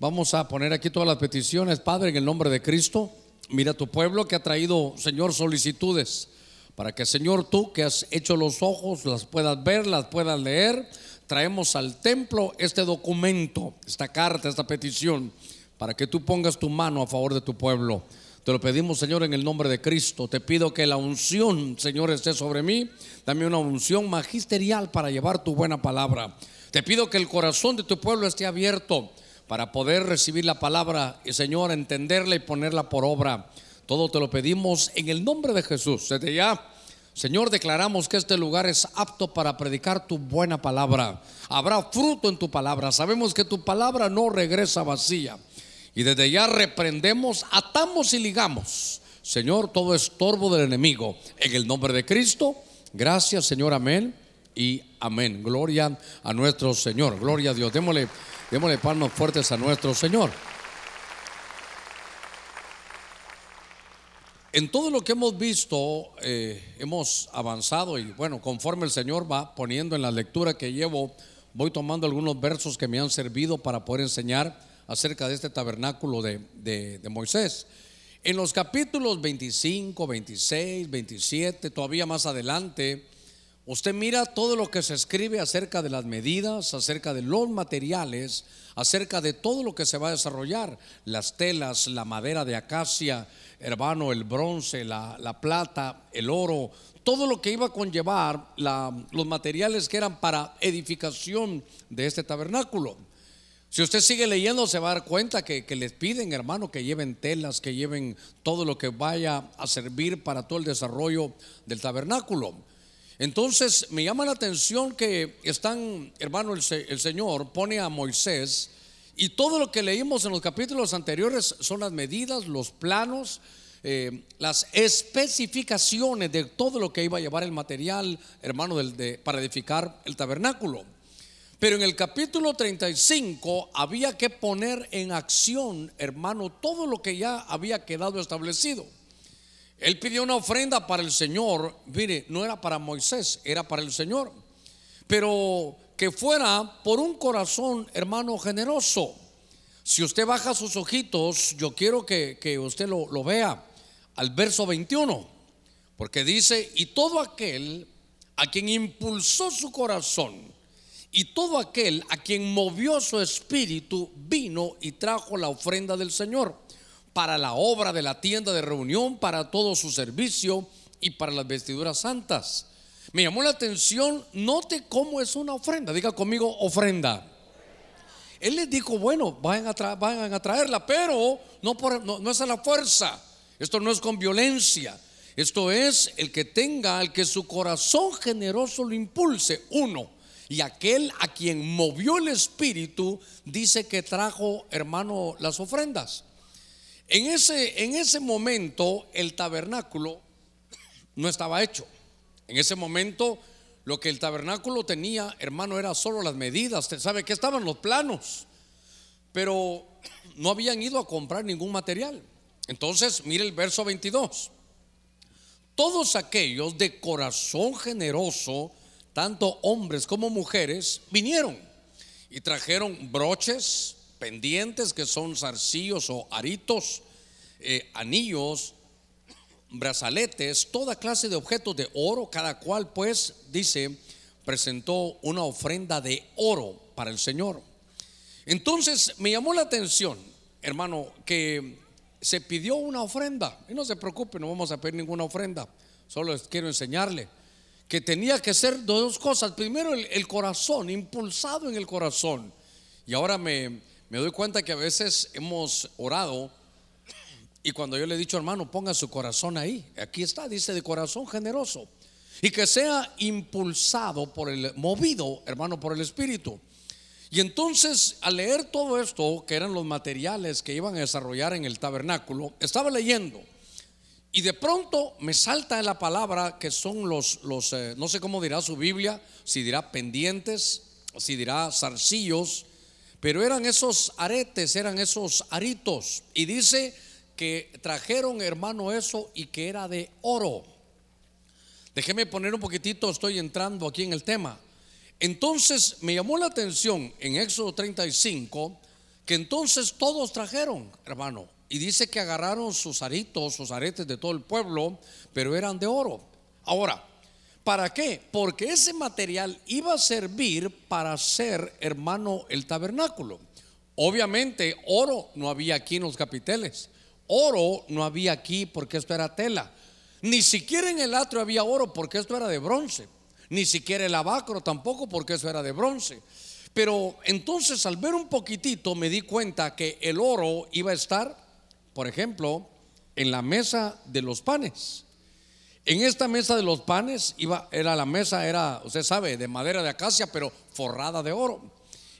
Vamos a poner aquí todas las peticiones, Padre, en el nombre de Cristo. Mira tu pueblo que ha traído, Señor, solicitudes para que, Señor, tú que has hecho los ojos, las puedas ver, las puedas leer. Traemos al templo este documento, esta carta, esta petición, para que tú pongas tu mano a favor de tu pueblo. Te lo pedimos, Señor, en el nombre de Cristo. Te pido que la unción, Señor, esté sobre mí. Dame una unción magisterial para llevar tu buena palabra. Te pido que el corazón de tu pueblo esté abierto para poder recibir la palabra y Señor entenderla y ponerla por obra. Todo te lo pedimos en el nombre de Jesús. Desde ya, Señor, declaramos que este lugar es apto para predicar tu buena palabra. Habrá fruto en tu palabra. Sabemos que tu palabra no regresa vacía. Y desde ya reprendemos, atamos y ligamos. Señor, todo estorbo del enemigo. En el nombre de Cristo. Gracias, Señor. Amén y amén. Gloria a nuestro Señor. Gloria a Dios. Démosle Démosle palmas fuertes a nuestro Señor. En todo lo que hemos visto, eh, hemos avanzado y bueno, conforme el Señor va poniendo en la lectura que llevo, voy tomando algunos versos que me han servido para poder enseñar acerca de este tabernáculo de, de Moisés. En los capítulos 25, 26, 27, todavía más adelante, Usted mira todo lo que se escribe acerca de las medidas, acerca de los materiales, acerca de todo lo que se va a desarrollar, las telas, la madera de acacia, hermano, el bronce, la, plata, el oro, todo lo que iba a conllevar los materiales que eran para edificación de este tabernáculo. Si usted sigue leyendo se va a dar cuenta que, que, les piden, hermano, que lleven telas, que lleven todo lo que vaya a servir para todo el desarrollo del tabernáculo. Entonces me llama la atención que están, hermano, el, Señor pone a Moisés y todo lo que leímos en los capítulos anteriores son las medidas, los planos, eh, las especificaciones de todo lo que iba a llevar el material, hermano, para edificar el tabernáculo. Pero en el capítulo 35 había que poner en acción, hermano, todo lo que ya había quedado establecido. Él pidió una ofrenda para el Señor. Mire, no era para Moisés, era para el Señor. Pero que fuera por un corazón, hermano, generoso. Si usted baja sus ojitos, yo quiero que, usted lo, lo vea al verso 21. Porque dice, y todo aquel a quien impulsó su corazón, y todo aquel a quien movió su espíritu, vino y trajo la ofrenda del Señor para la obra de la tienda de reunión, para todo su servicio y para las vestiduras santas. Me llamó la atención, note cómo es una ofrenda. Diga conmigo, ofrenda. Él les dijo, bueno, vayan a, traerla, pero no, por, no, es a la fuerza. Esto no es con violencia. Esto es el que tenga, el que su corazón generoso lo impulse. Uno. Y aquel a quien movió el espíritu dice que trajo, hermano, las ofrendas. En ese, en ese momento el tabernáculo no estaba hecho. En ese momento lo que el tabernáculo tenía, hermano, era solo las medidas. Usted sabe que estaban los planos, pero no habían ido a comprar ningún material. Entonces, mire el verso 22. Todos aquellos de corazón generoso, tanto hombres como mujeres, vinieron y trajeron broches, pendientes que son zarcillos o aritos, eh, anillos, brazaletes, toda clase de objetos de oro, cada cual pues dice, presentó una ofrenda de oro para el Señor. Entonces me llamó la atención, hermano, que se pidió una ofrenda. Y no se preocupe, no vamos a pedir ninguna ofrenda. Solo les quiero enseñarle que tenía que ser dos cosas. Primero el corazón, impulsado en el corazón. Y ahora me, me doy cuenta que a veces hemos orado y cuando yo le he dicho, hermano, ponga su corazón ahí. Aquí está, dice de corazón generoso. Y que sea impulsado por el, movido, hermano, por el Espíritu. Y entonces, al leer todo esto, que eran los materiales que iban a desarrollar en el tabernáculo, estaba leyendo. Y de pronto me salta la palabra que son los, los eh, no sé cómo dirá su Biblia, si dirá pendientes, si dirá zarcillos, pero eran esos aretes, eran esos aritos. Y dice que trajeron, hermano, eso y que era de oro. Déjeme poner un poquitito, estoy entrando aquí en el tema. Entonces me llamó la atención en Éxodo 35 que entonces todos trajeron, hermano, y dice que agarraron sus aritos, sus aretes de todo el pueblo, pero eran de oro. Ahora, ¿para qué? Porque ese material iba a servir para hacer, hermano, el tabernáculo. Obviamente, oro no había aquí en los capiteles. Oro no había aquí porque esto era tela. Ni siquiera en el atrio había oro porque esto era de bronce. Ni siquiera el abacro tampoco porque eso era de bronce. Pero entonces al ver un poquitito me di cuenta que el oro iba a estar, por ejemplo, en la mesa de los panes. En esta mesa de los panes iba, era la mesa, era, usted sabe, de madera de acacia, pero forrada de oro.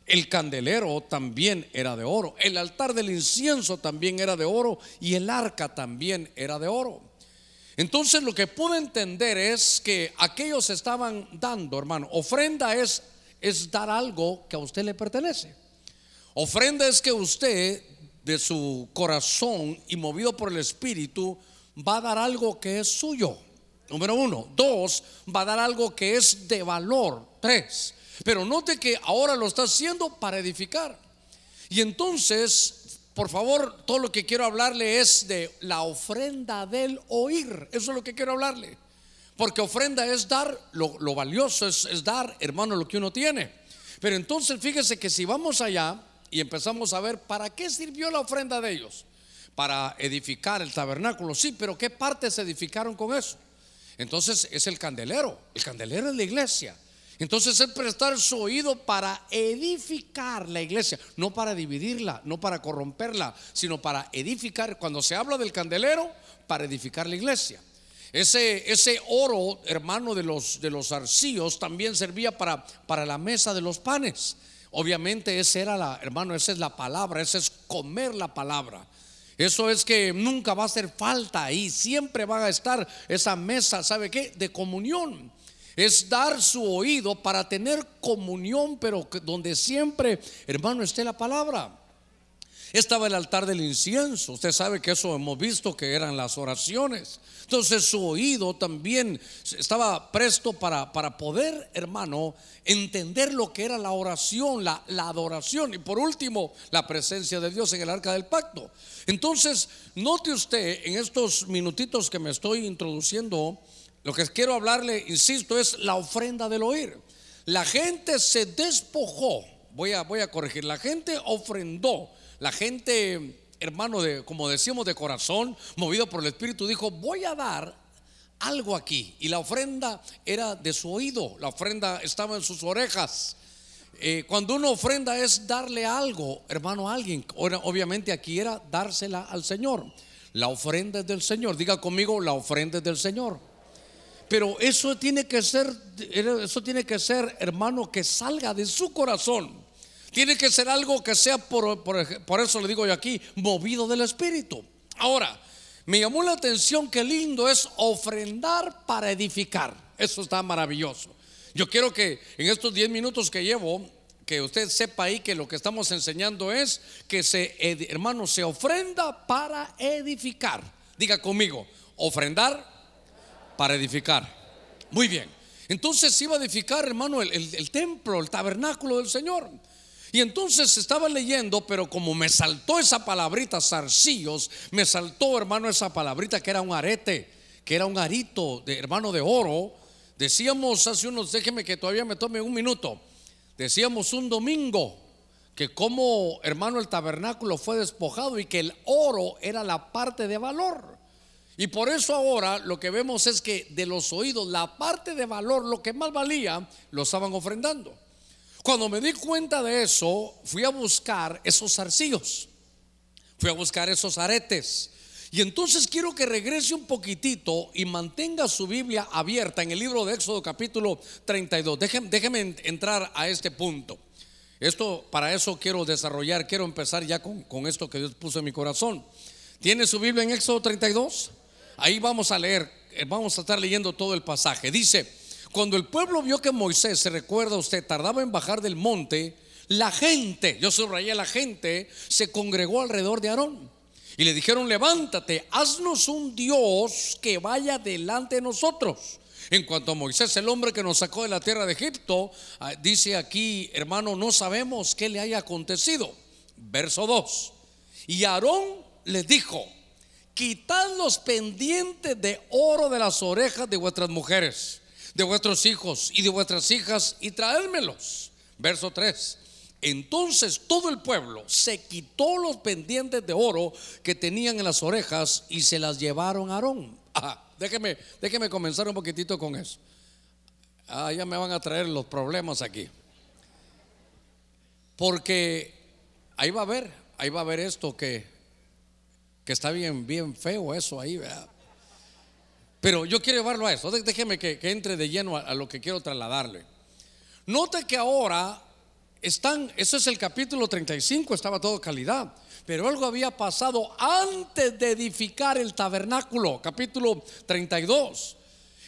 El candelero también era de oro. El altar del incienso también era de oro. Y el arca también era de oro. Entonces lo que pude entender es que aquellos estaban dando, hermano, ofrenda es, es dar algo que a usted le pertenece. Ofrenda es que usted de su corazón y movido por el Espíritu va a dar algo que es suyo. Número uno. Dos, va a dar algo que es de valor. Tres. Pero note que ahora lo está haciendo para edificar. Y entonces, por favor, todo lo que quiero hablarle es de la ofrenda del oír. Eso es lo que quiero hablarle. Porque ofrenda es dar, lo, valioso es, es dar, hermano, lo que uno tiene. Pero entonces fíjese que si vamos allá y empezamos a ver para qué sirvió la ofrenda de ellos, para edificar el tabernáculo, sí, pero ¿qué partes edificaron con eso? Entonces es el candelero. El candelero es la iglesia. Entonces es prestar su oído para edificar la iglesia, no para dividirla, no para corromperla, sino para edificar. Cuando se habla del candelero, para edificar la iglesia. Ese, ese oro, hermano, de los, de los arcillos también servía para, para la mesa de los panes. Obviamente esa era la, hermano, esa es la palabra, esa es comer la palabra. Eso es que nunca va a hacer falta ahí, siempre va a estar esa mesa, ¿sabe qué? De comunión. Es dar su oído para tener comunión, pero donde siempre, hermano, esté la palabra. Estaba el altar del incienso. Usted sabe que eso hemos visto que eran las oraciones. Entonces su oído también estaba presto para, para poder, hermano, entender lo que era la oración, la, la adoración y por último, la presencia de Dios en el arca del pacto. Entonces, note usted en estos minutitos que me estoy introduciendo, lo que quiero hablarle, insisto, es la ofrenda del oír. La gente se despojó, voy a, voy a corregir, la gente ofrendó la gente, hermano, de, como decíamos, de corazón, movido por el Espíritu, dijo, voy a dar algo aquí. Y la ofrenda era de su oído, la ofrenda estaba en sus orejas. Eh, cuando uno ofrenda es darle algo, hermano, a alguien. Obviamente aquí era dársela al Señor. La ofrenda es del Señor. Diga conmigo, la ofrenda es del Señor. Pero eso tiene que ser, eso tiene que ser, hermano, que salga de su corazón. Tiene que ser algo que sea, por, por, eso le digo yo aquí, movido del Espíritu. Ahora, me llamó la atención que lindo es ofrendar para edificar. Eso está maravilloso. Yo quiero que en estos 10 minutos que llevo, que usted sepa ahí que lo que estamos enseñando es que se, hermano, se ofrenda para edificar. Diga conmigo, ofrendar para edificar. Muy bien. Entonces iba a edificar, hermano, el templo, el tabernáculo del Señor. Y entonces estaba leyendo, pero como me saltó esa palabrita, zarcillos, me saltó, hermano, esa palabrita que era un arete, que era un arito, de, hermano, de oro. Decíamos hace unos, déjeme que todavía me tome un minuto. Decíamos un domingo que como, hermano, el tabernáculo fue despojado y que el oro era la parte de valor. Y por eso ahora lo que vemos es que de los oídos, la parte de valor, lo que más valía, lo estaban ofrendando. Cuando me di cuenta de eso, fui a buscar esos arcillos, fui a buscar esos aretes. Y entonces quiero que regrese un poquitito y mantenga su Biblia abierta en el libro de Éxodo capítulo 32. Déjeme, déjeme entrar a este punto. Esto, para eso quiero desarrollar, quiero empezar ya con, con esto que Dios puso en mi corazón. ¿Tiene su Biblia en Éxodo 32? Ahí vamos a leer, eh, vamos a estar leyendo todo el pasaje. Dice, cuando el pueblo vio que Moisés, se recuerda usted, tardaba en bajar del monte, la gente, yo subrayé la gente, se congregó alrededor de Aarón. Y le dijeron, levántate, haznos un Dios que vaya delante de nosotros. En cuanto a Moisés, el hombre que nos sacó de la tierra de Egipto, ah, dice aquí, hermano, no sabemos qué le haya acontecido. Verso 2. Y Aarón les dijo, quitad los pendientes de oro de las orejas de vuestras mujeres, de vuestros hijos y de vuestras hijas y traédmelos. Verso 3. Entonces todo el pueblo se quitó los pendientes de oro que tenían en las orejas y se las llevaron a Aarón. déjeme, déjeme comenzar un poquitito con eso. Ah, ya me van a traer los problemas aquí. Porque ahí va a ver, ahí va a ver esto que, que está bien, bien feo eso ahí, Pero yo quiero llevarlo a eso. Déjeme que, entre de lleno a, a, lo que quiero trasladarle. Note que ahora están, eso es el capítulo 35, estaba todo calidad. Pero algo había pasado antes de edificar el tabernáculo, capítulo 32.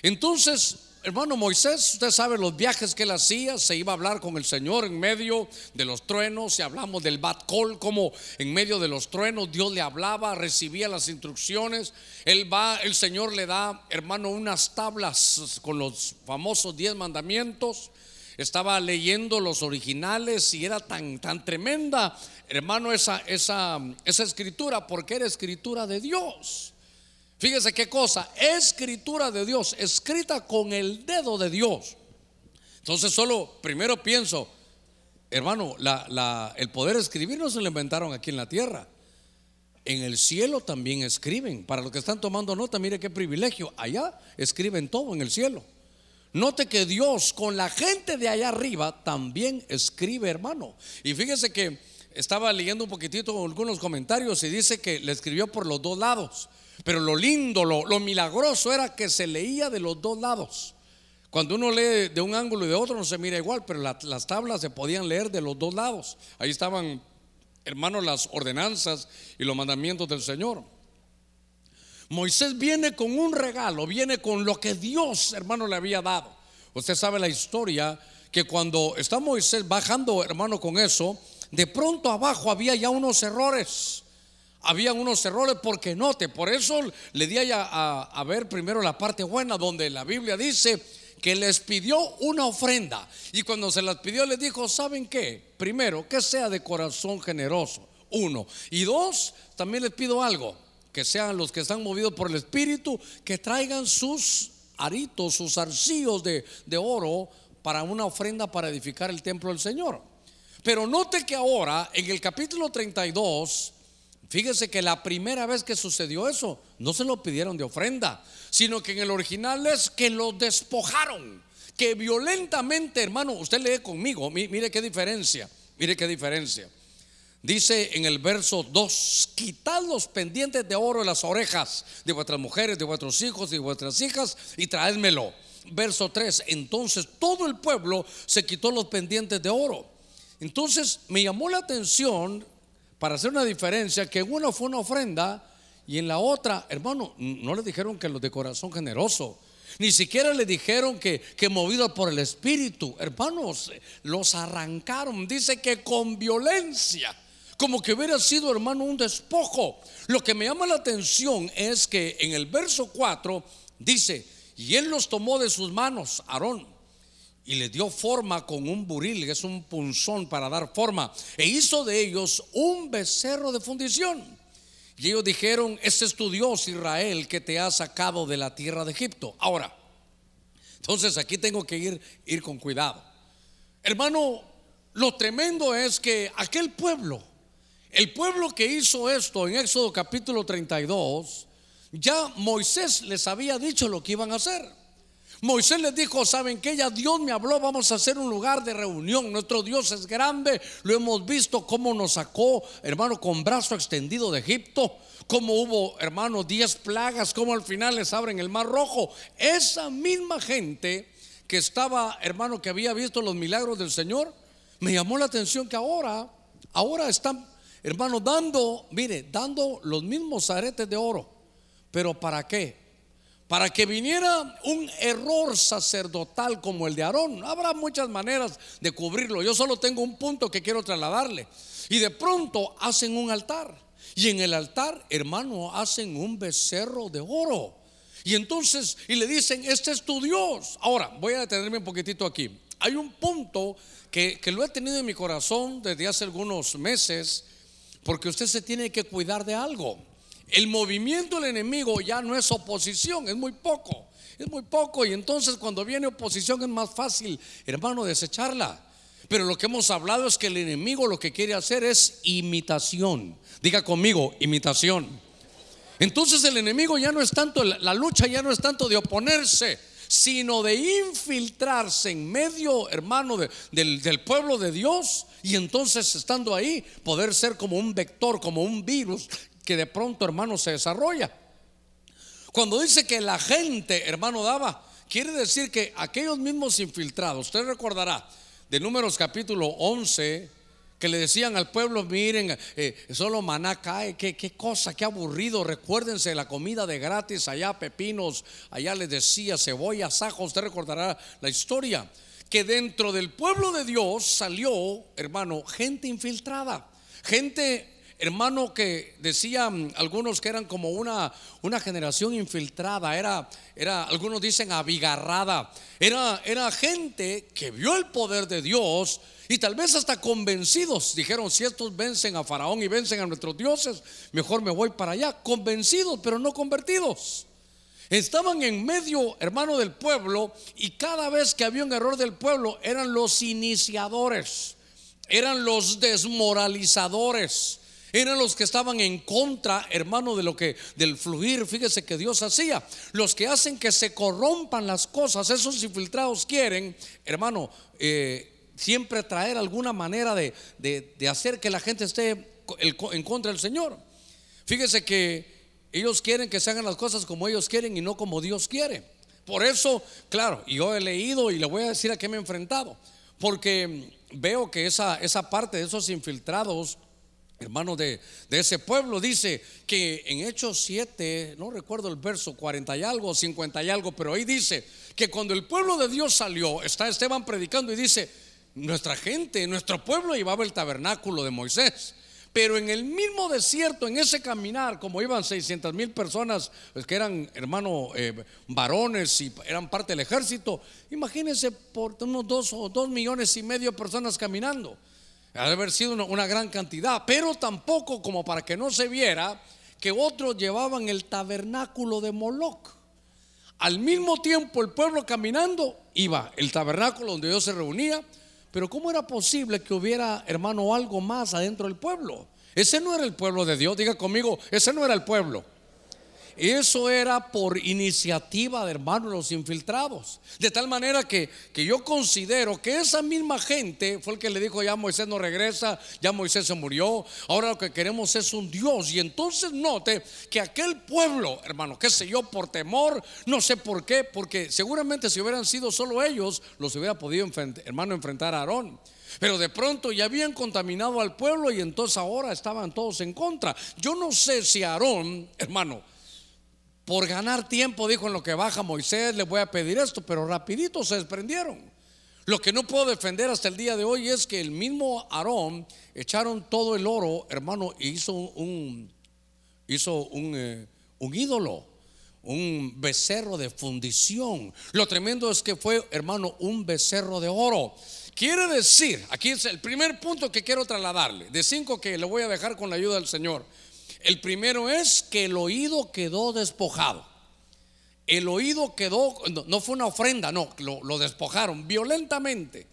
Entonces, hermano Moisés, usted sabe los viajes que él hacía, se iba a hablar con el Señor en medio de los truenos, y hablamos del Bat Col, como en medio de los truenos Dios le hablaba, recibía las instrucciones. Él va, el Señor le da, hermano, unas tablas con los famosos diez mandamientos. Estaba leyendo los originales y era tan, tan tremenda, hermano, esa, esa, esa escritura, porque era escritura de Dios. Fíjese qué cosa, escritura de Dios, escrita con el dedo de Dios. Entonces solo primero pienso, hermano, el poder escribir no se lo inventaron aquí en la tierra. En el cielo también escriben. Para los que están tomando nota, mire qué privilegio. Allá escriben todo en el cielo. Note que Dios con la gente de allá arriba también escribe, hermano. Y fíjese que estaba leyendo un poquitito algunos comentarios y dice que le escribió por los dos lados. Pero lo lindo, lo, milagroso era que se leía de los dos lados. Cuando uno lee de un ángulo y de otro no se mira igual, pero las tablas se podían leer de los dos lados. Ahí estaban, hermanos, las ordenanzas y los mandamientos del Señor. Moisés viene con un regalo, viene con lo que Dios, hermano, le había dado. Usted sabe la historia que cuando está Moisés bajando, hermano, con eso, de pronto abajo había ya unos errores habían unos errores porque note, por eso le di a, a, ver primero la parte buena donde la Biblia dice que les pidió una ofrenda y cuando se las pidió les dijo, ¿saben qué? Primero, que sea de corazón generoso, uno. Y dos, también les pido algo, que sean los que están movidos por el Espíritu, que traigan sus aritos, sus arcillos de, de oro para una ofrenda para edificar el templo del Señor. Pero note que ahora en el capítulo 32 Fíjese que la primera vez que sucedió eso, no se lo pidieron de ofrenda, sino que en el original es que lo despojaron, que violentamente, hermano, usted lee conmigo, mire qué diferencia, mire qué diferencia. Dice en el verso 2, quitad los pendientes de oro de las orejas de vuestras mujeres, de vuestros hijos de vuestras hijas y traédmelo. Verso 3, entonces todo el pueblo se quitó los pendientes de oro. Entonces me llamó la atención para hacer una diferencia, que en una fue una ofrenda y en la otra, hermano, no le dijeron que los de corazón generoso. Ni siquiera le dijeron que, que movido por el Espíritu. Hermanos, los arrancaron. Dice que con violencia. Como que hubiera sido, hermano, un despojo. Lo que me llama la atención es que en el verso 4 dice, y él los tomó de sus manos, Aarón, y le dio forma con un buril, que es un punzón para dar forma, e hizo de ellos un becerro de fundición. Y ellos dijeron, ese es tu Dios Israel que te ha sacado de la tierra de Egipto. Ahora, entonces aquí tengo que ir, ir con cuidado. Hermano, lo tremendo es que aquel pueblo, el pueblo que hizo esto en Éxodo capítulo 32, ya Moisés les había dicho lo que iban a hacer. Moisés les dijo, ¿saben que Ya Dios me habló, vamos a hacer un lugar de reunión. Nuestro Dios es grande, lo hemos visto cómo nos sacó, hermano, con brazo extendido de Egipto. Cómo hubo, hermano, diez plagas, cómo al final les abren el mar rojo. Esa misma gente que estaba, hermano, que había visto los milagros del Señor, me llamó la atención que ahora, ahora están, hermano, dando, mire, dando los mismos aretes de oro. Pero ¿para qué? Para que viniera un error sacerdotal como el de Aarón. Habrá muchas maneras de cubrirlo. Yo solo tengo un punto que quiero trasladarle. Y de pronto hacen un altar. Y en el altar, hermano, hacen un becerro de oro. Y entonces, y le dicen, este es tu Dios. Ahora, voy a detenerme un poquitito aquí. Hay un punto que, que lo he tenido en mi corazón desde hace algunos meses porque usted se tiene que cuidar de algo. El movimiento del enemigo ya no es oposición, es muy poco, es muy poco. Y entonces cuando viene oposición es más fácil, hermano, desecharla. Pero lo que hemos hablado es que el enemigo lo que quiere hacer es imitación. Diga conmigo, imitación. Entonces el enemigo ya no es tanto, la lucha ya no es tanto de oponerse, sino de infiltrarse en medio, hermano, del, pueblo de Dios. Y entonces estando ahí, poder ser como un vector, como un virus que de pronto, hermano, se desarrolla. Cuando dice que la gente, hermano, daba, quiere decir que aquellos mismos infiltrados, usted recordará de Números capítulo 11, que le decían al pueblo, miren, eh, solo maná cae, qué, qué cosa, qué aburrido, recuérdense la comida de gratis, allá pepinos, allá les decía cebolla, sajo, usted recordará la historia, que dentro del pueblo de Dios salió, hermano, gente infiltrada, gente hermano que decían algunos que eran como una, una generación infiltrada, era, era, algunos dicen abigarrada, era, era gente que vio el poder de Dios y tal vez hasta convencidos, dijeron, si estos vencen a Faraón y vencen a nuestros dioses, mejor me voy para allá, convencidos pero no convertidos. Estaban en medio, hermano, del pueblo y cada vez que había un error del pueblo eran los iniciadores, eran los desmoralizadores eran los que estaban en contra, hermano, de lo que del fluir, fíjese que Dios hacía. Los que hacen que se corrompan las cosas, esos infiltrados quieren, hermano, eh, siempre traer alguna manera de, de, hacer que la gente esté en contra del Señor. Fíjese que ellos quieren que se hagan las cosas como ellos quieren y no como Dios quiere. Por eso, claro, yo he leído y le voy a decir a qué me he enfrentado. Porque veo que esa, esa parte de esos infiltrados hermano de, de, ese pueblo, dice que en Hechos 7, no recuerdo el verso 40 y algo, 50 y algo, pero ahí dice que cuando el pueblo de Dios salió, está Esteban predicando y dice, nuestra gente, nuestro pueblo llevaba el tabernáculo de Moisés. Pero en el mismo desierto, en ese caminar, como iban 600 mil personas pues, que eran hermanos eh, varones y eran parte del ejército, imagínense por unos dos o dos millones y medio de personas caminando. Ha de haber sido una, gran cantidad, pero tampoco como para que no se viera que otros llevaban el tabernáculo de Moloch. Al mismo tiempo el pueblo caminando iba el tabernáculo donde Dios se reunía, pero ¿cómo era posible que hubiera, hermano, algo más adentro del pueblo? Ese no era el pueblo de Dios, diga conmigo, ese no era el pueblo. Eso era por iniciativa de hermanos los infiltrados. De tal manera que, que, yo considero que esa misma gente fue el que le dijo, ya Moisés no regresa, ya Moisés se murió, ahora lo que queremos es un Dios. Y entonces note que aquel pueblo, hermano, qué sé yo, por temor, no sé por qué, porque seguramente si hubieran sido solo ellos, los hubiera podido, hermano, enfrentar a Aarón. Pero de pronto ya habían contaminado al pueblo y entonces ahora estaban todos en contra. Yo no sé si Aarón, hermano, por ganar tiempo, dijo en lo que baja Moisés, le voy a pedir esto, pero rapidito se desprendieron. Lo que no puedo defender hasta el día de hoy es que el mismo Aarón echaron todo el oro, hermano, y hizo un, hizo un, eh, un ídolo, un becerro de fundición. Lo tremendo es que fue, hermano, un becerro de oro. Quiere decir, aquí es el primer punto que quiero trasladarle, de cinco que le voy a dejar con la ayuda del Señor. El primero es que el oído quedó despojado. El oído quedó, no, fue una ofrenda, no, lo, despojaron violentamente.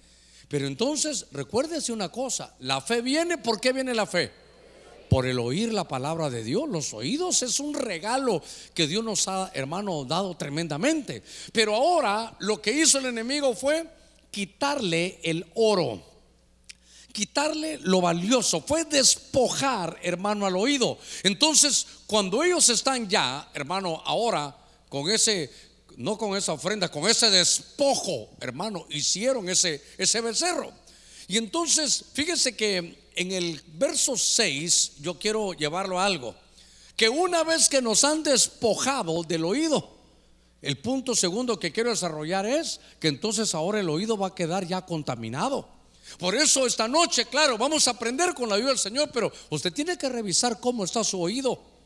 Pero entonces, recuérdese una cosa, la fe viene, ¿por qué viene la fe? Por el oír la palabra de Dios. Los oídos es un regalo que Dios nos ha, hermano, dado tremendamente. Pero ahora lo que hizo el enemigo fue quitarle el oro quitarle lo valioso, fue despojar, hermano, al oído. Entonces, cuando ellos están ya, hermano, ahora con ese, no con esa ofrenda, con ese despojo, hermano, hicieron ese, ese becerro. Y entonces, fíjese que en el verso 6, yo quiero llevarlo a algo, que una vez que nos han despojado del oído, el punto segundo que quiero desarrollar es que entonces ahora el oído va a quedar ya contaminado. Por eso esta noche, claro, vamos a aprender con la ayuda del Señor, pero usted tiene que revisar cómo está su oído.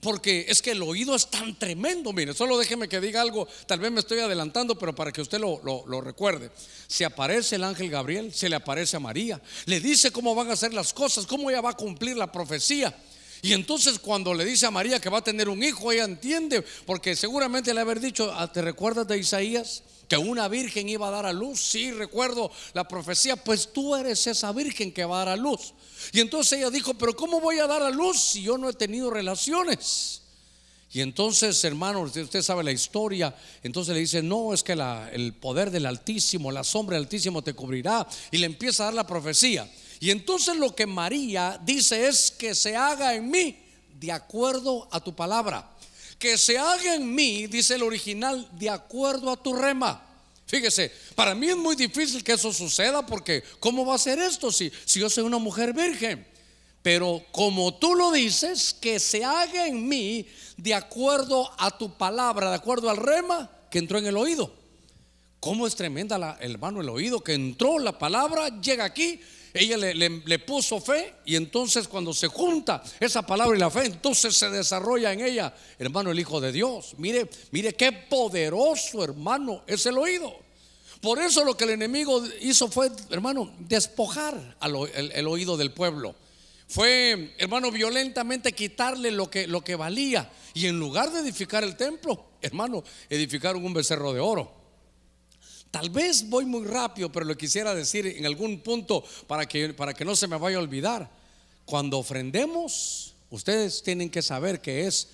porque es que el oído es tan tremendo. Mire, solo déjeme que diga algo, tal vez me estoy adelantando, pero para que usted lo, lo, recuerde. Se aparece el ángel Gabriel, se le aparece a María, le dice cómo van a ser las cosas, cómo ella va a cumplir la profecía. Y entonces cuando le dice a María que va a tener un hijo, ella entiende, porque seguramente le haber dicho, ah, ¿te recuerdas de Isaías? Que una virgen iba a dar a luz. Sí, recuerdo la profecía, pues tú eres esa virgen que va a dar a luz. Y entonces ella dijo, pero ¿cómo voy a dar a luz si yo no he tenido relaciones? Y entonces, hermano, usted sabe la historia. Entonces le dice, no, es que el poder del Altísimo, la sombra del Altísimo te cubrirá. Y le empieza a dar la profecía. Y entonces lo que María dice es que se haga en mí de acuerdo a tu palabra. Que se haga en mí, dice el original, de acuerdo a tu rema. Fíjese, para mí es muy difícil que eso suceda porque ¿cómo va a ser esto si, yo soy una mujer virgen? Pero como tú lo dices, que se haga en mí de acuerdo a tu palabra, de acuerdo al rema que entró en el oído. ¿Cómo es tremenda la, hermano el oído que entró la palabra, llega aquí, ella le, le, puso fe y entonces cuando se junta esa palabra y la fe, entonces se desarrolla en ella, hermano, el Hijo de Dios. Mire, mire qué poderoso, hermano, es el oído. Por eso lo que el enemigo hizo fue, hermano, despojar el, oído del pueblo. Fue, hermano, violentamente quitarle lo que, lo que valía. Y en lugar de edificar el templo, hermano, edificaron un becerro de oro. Tal vez voy muy rápido, pero lo quisiera decir en algún punto para que, para que no se me vaya a olvidar. Cuando ofrendemos, ustedes tienen que saber que es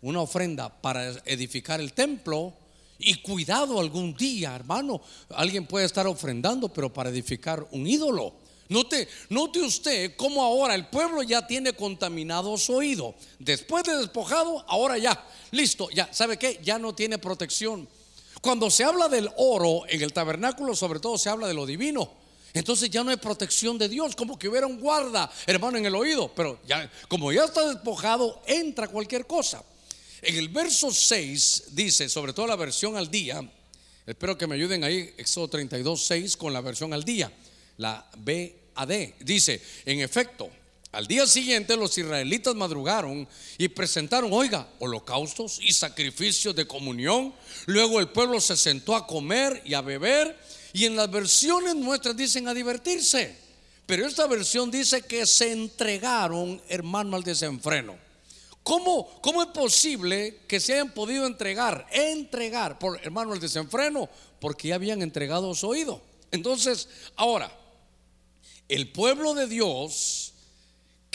una ofrenda para edificar el templo y cuidado algún día, hermano, alguien puede estar ofrendando, pero para edificar un ídolo. Note, note usted cómo ahora el pueblo ya tiene contaminado su oído. Después de despojado, ahora ya, listo, ya, ¿sabe qué? Ya no tiene protección. Cuando se habla del oro en el tabernáculo, sobre todo se habla de lo divino. Entonces ya no hay protección de Dios, como que hubiera un guarda, hermano, en el oído. Pero ya, como ya está despojado, entra cualquier cosa. En el verso 6 dice, sobre todo la versión al día, espero que me ayuden ahí, Éxodo 32, 6 con la versión al día, la BAD. Dice, en efecto, al día siguiente los israelitas madrugaron y presentaron, oiga, holocaustos y sacrificios de comunión. Luego el pueblo se sentó a comer y a beber. Y en las versiones nuestras dicen a divertirse. Pero esta versión dice que se entregaron, hermano, al desenfreno. ¿Cómo, ¿Cómo es posible que se hayan podido entregar, entregar, por hermano, el desenfreno? Porque ya habían entregado su oído. Entonces, ahora, el pueblo de Dios,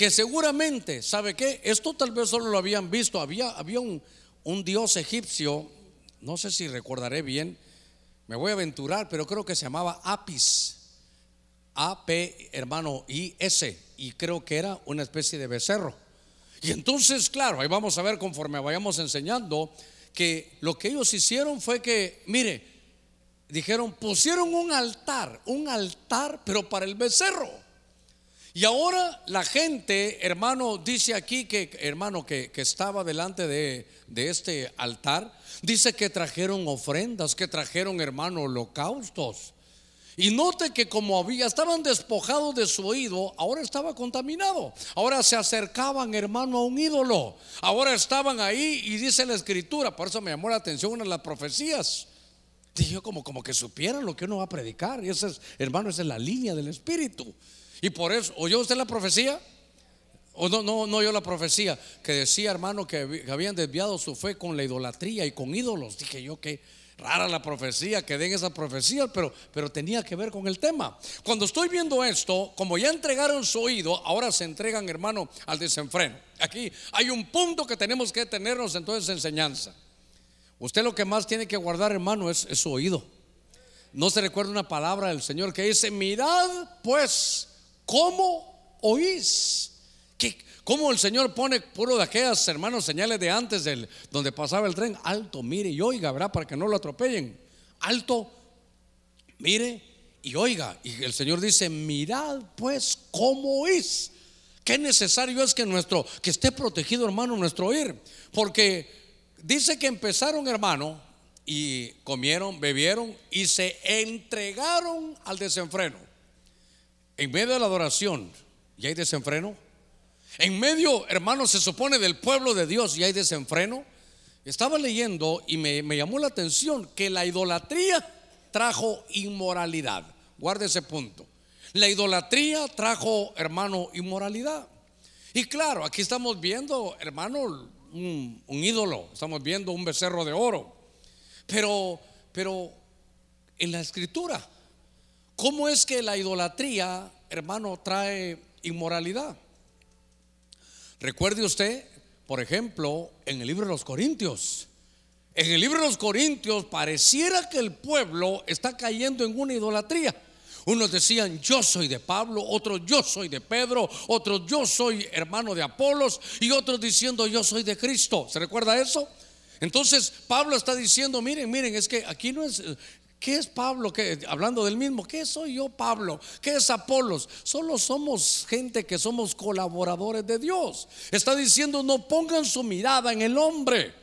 que seguramente, ¿sabe qué? Esto tal vez solo lo habían visto. Había, había un, un dios egipcio, no sé si recordaré bien, me voy a aventurar, pero creo que se llamaba Apis. A-P, hermano, I-S. Y creo que era una especie de becerro. Y entonces, claro, ahí vamos a ver conforme vayamos enseñando que lo que ellos hicieron fue que, mire, dijeron, pusieron un altar, un altar, pero para el becerro. Y ahora la gente, hermano, dice aquí que, hermano, que, que estaba delante de, de, este altar, dice que trajeron ofrendas, que trajeron, hermano, holocaustos. Y note que como había, estaban despojados de su oído, ahora estaba contaminado. Ahora se acercaban, hermano, a un ídolo. Ahora estaban ahí y dice la escritura, por eso me llamó la atención una de las profecías. Dije como, como que supieran lo que uno va a predicar. Y esa es, hermano, esa es la línea del Espíritu. Y por eso, ¿oyó usted la profecía? O no, no, no oyó la profecía que decía, hermano, que habían desviado su fe con la idolatría y con ídolos. Dije yo que rara la profecía, que den esa profecía, pero, pero tenía que ver con el tema. Cuando estoy viendo esto, como ya entregaron su oído, ahora se entregan, hermano, al desenfreno. Aquí hay un punto que tenemos que tenernos entonces enseñanza. Usted lo que más tiene que guardar, hermano, es, es su oído. No se recuerda una palabra del Señor que dice, mirad pues cómo oís. ¿Qué, como el Señor pone puro de aquellas, hermanos, señales de antes del donde pasaba el tren? Alto, mire y oiga, ¿verdad? Para que no lo atropellen. Alto, mire y oiga. Y el Señor dice, mirad pues cómo es. Qué necesario es que nuestro, que esté protegido, hermano, nuestro oír. Porque dice que empezaron, hermano, y comieron, bebieron y se entregaron al desenfreno. En medio de la adoración, ¿y hay desenfreno? En medio, hermano, se supone del pueblo de Dios y hay desenfreno. Estaba leyendo y me, llamó la atención que la idolatría trajo inmoralidad. Guarde ese punto. La idolatría trajo, hermano, inmoralidad. Y claro, aquí estamos viendo, hermano, un, ídolo, estamos viendo un becerro de oro. Pero, pero en la escritura, ¿cómo es que la idolatría, hermano, trae inmoralidad? Recuerde usted, por ejemplo, en el libro de los Corintios. En el libro de los Corintios pareciera que el pueblo está cayendo en una idolatría. Unos decían, yo soy de Pablo, otros yo soy de Pedro, otros yo soy hermano de Apolos y otros diciendo yo soy de Cristo. ¿Se recuerda eso? Entonces Pablo está diciendo, miren, miren, es que aquí no es... ¿Qué es Pablo? ¿Qué, hablando del mismo, ¿qué soy yo Pablo? ¿Qué es Apolos? Solo somos gente que somos colaboradores de Dios. Está diciendo, no pongan su mirada en el hombre.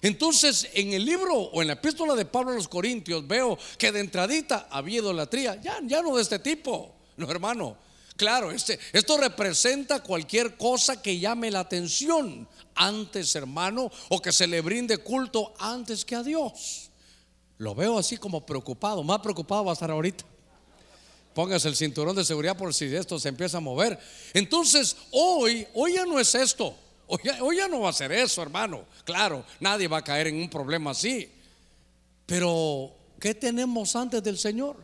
Entonces, en el libro o en la epístola de Pablo a los Corintios veo que de entradita había idolatría, ya, ya no de este tipo, no hermano. Claro, este, esto representa cualquier cosa que llame la atención antes, hermano, o que se le brinde culto antes que a Dios. Lo veo así como preocupado, más preocupado va a estar ahorita. Póngase el cinturón de seguridad por si esto se empieza a mover. Entonces, hoy, hoy ya no es esto. Hoy ya, no va a ser eso, hermano. Claro, nadie va a caer en un problema así. Pero, ¿qué tenemos antes del Señor?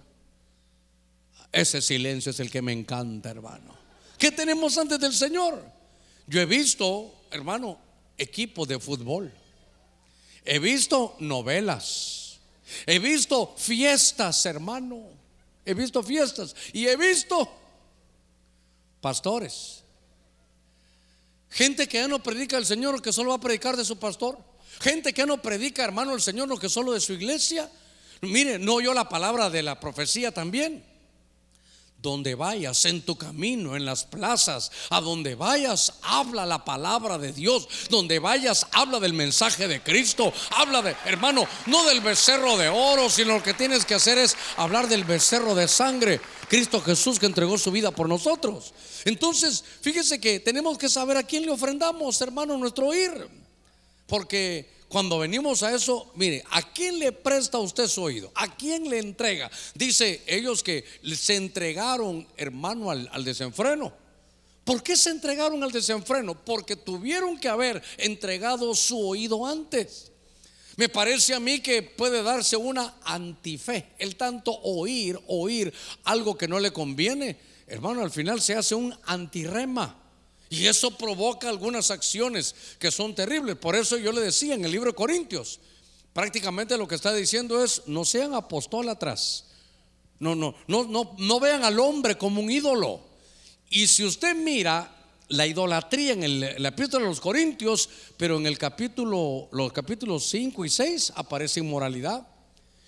Ese silencio es el que me encanta, hermano. ¿Qué tenemos antes del Señor? Yo he visto, hermano, equipos de fútbol. He visto novelas. He visto fiestas, hermano. He visto fiestas. Y he visto pastores Gente que ya no predica el Señor, que solo va a predicar de su pastor. Gente que ya no predica, hermano, el Señor, lo que solo de su iglesia. Mire, no oyó la palabra de la profecía también. Donde vayas en tu camino, en las plazas, a donde vayas, habla la palabra de Dios. Donde vayas, habla del mensaje de Cristo. Habla de, hermano, no del becerro de oro, sino lo que tienes que hacer es hablar del becerro de sangre. Cristo Jesús que entregó su vida por nosotros. Entonces, fíjese que tenemos que saber a quién le ofrendamos, hermano, nuestro oír. Porque cuando venimos a eso, mire, ¿a quién le presta usted su oído? ¿A quién le entrega? Dice ellos que se entregaron, hermano, al, al desenfreno. ¿Por qué se entregaron al desenfreno? Porque tuvieron que haber entregado su oído antes. Me parece a mí que puede darse una antife, el tanto oír, oír algo que no le conviene. Hermano, al final se hace un antirrema. Y eso provoca algunas acciones que son terribles. Por eso yo le decía en el libro de Corintios, prácticamente lo que está diciendo es, no sean apostólatras. No, no, no, no, no vean al hombre como un ídolo. Y si usted mira la idolatría en el, la epístola de los Corintios, pero en el capítulo, los capítulos 5 y 6 aparece inmoralidad.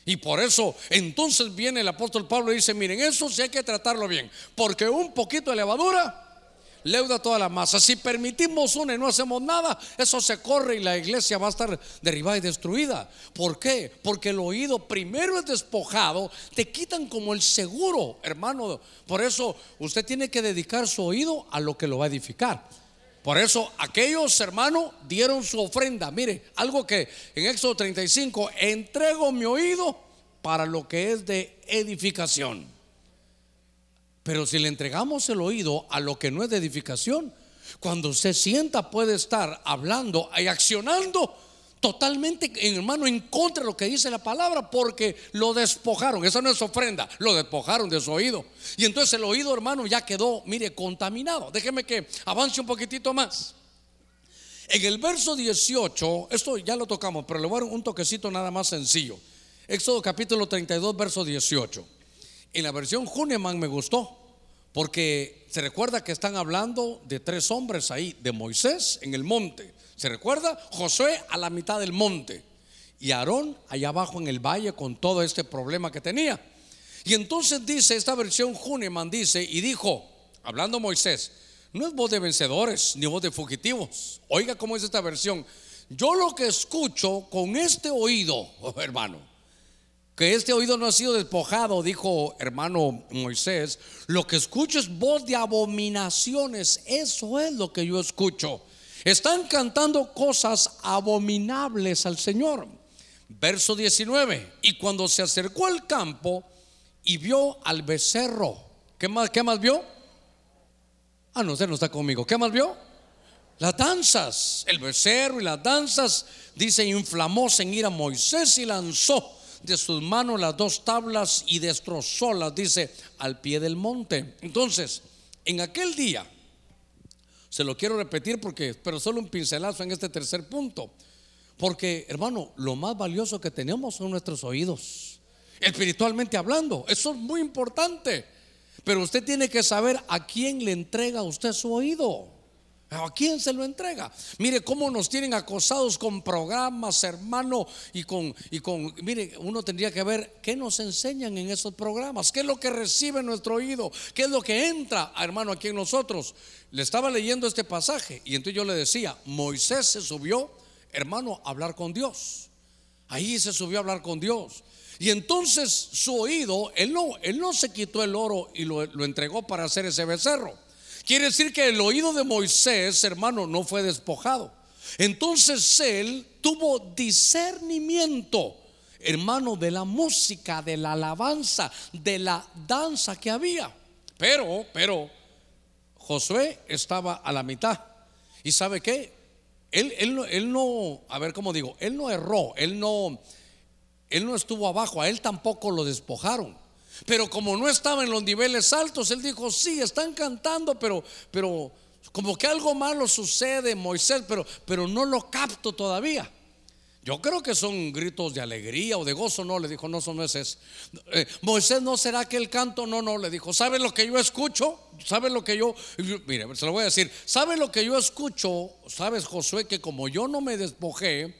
Y por eso entonces viene el apóstol Pablo y dice, miren, eso sí hay que tratarlo bien, porque un poquito de levadura leuda toda la masa. Si permitimos una y no hacemos nada, eso se corre y la iglesia va a estar derribada y destruida. ¿Por qué? Porque el oído primero es despojado, te quitan como el seguro, hermano. Por eso usted tiene que dedicar su oído a lo que lo va a edificar. Por eso aquellos hermanos dieron su ofrenda. Mire, algo que en Éxodo 35, entrego mi oído para lo que es de edificación. Pero si le entregamos el oído a lo que no es de edificación, cuando se sienta puede estar hablando y accionando totalmente, hermano, en contra de lo que dice la palabra, porque lo despojaron. Esa no es ofrenda, lo despojaron de su oído. Y entonces el oído, hermano, ya quedó, mire, contaminado. Déjeme que avance un poquitito más. En el verso 18, esto ya lo tocamos, pero le voy a dar un toquecito nada más sencillo. Éxodo capítulo 32, verso 18. En la versión Huneman me gustó, porque se recuerda que están hablando de tres hombres ahí, de Moisés en el monte. ¿Se recuerda? Josué a la mitad del monte y Aarón allá abajo en el valle con todo este problema que tenía. Y entonces dice, esta versión Huneman dice, y dijo, hablando Moisés, no es voz de vencedores ni voz de fugitivos. Oiga cómo es esta versión. Yo lo que escucho con este oído, hermano, que este oído no ha sido despojado, dijo hermano Moisés, lo que escucho es voz de abominaciones, eso es lo que yo escucho. Están cantando cosas abominables al Señor. Verso 19, y cuando se acercó al campo y vio al becerro, ¿qué más, vio? Ah, no, usted no está conmigo, ¿qué más vio? Las danzas, el becerro y las danzas, dice, inflamóse en ira Moisés y lanzó de sus manos las dos tablas y destrozólas, dice, al pie del monte. Entonces, en aquel día, se lo quiero repetir porque, pero solo un pincelazo en este tercer punto. Porque, hermano, lo más valioso que tenemos son nuestros oídos. Espiritualmente hablando, eso es muy importante. Pero usted tiene que saber a quién le entrega usted su oído. ¿A quién se lo entrega? Mire cómo nos tienen acosados con programas, hermano, y con, y con, mire, uno tendría que ver qué nos enseñan en esos programas, qué es lo que recibe nuestro oído, qué es lo que entra, hermano, aquí en nosotros. Le estaba leyendo este pasaje y entonces yo le decía, Moisés se subió, hermano, a hablar con Dios. Ahí se subió a hablar con Dios. Y entonces su oído, él no, él no se quitó el oro y lo, lo entregó para hacer ese becerro. Quiere decir que el oído de Moisés, hermano, no fue despojado. Entonces él tuvo discernimiento, hermano, de la música, de la alabanza, de la danza que había. Pero, pero, Josué estaba a la mitad. ¿Y sabe qué? Él, él, él no, a ver cómo digo, él no erró, él no, él no estuvo abajo, a él tampoco lo despojaron. Pero como no estaba en los niveles altos, él dijo, sí, están cantando, pero, pero como que algo malo sucede, Moisés, pero, pero no lo capto todavía. Yo creo que son gritos de alegría o de gozo, no, le dijo, no, son no es eh, Moisés, ¿no será que el canto? No, no, le dijo, ¿sabe lo que yo escucho? ¿Sabe lo que yo? Mire, se lo voy a decir, ¿sabe lo que yo escucho? ¿Sabes, Josué, que como yo no me despojé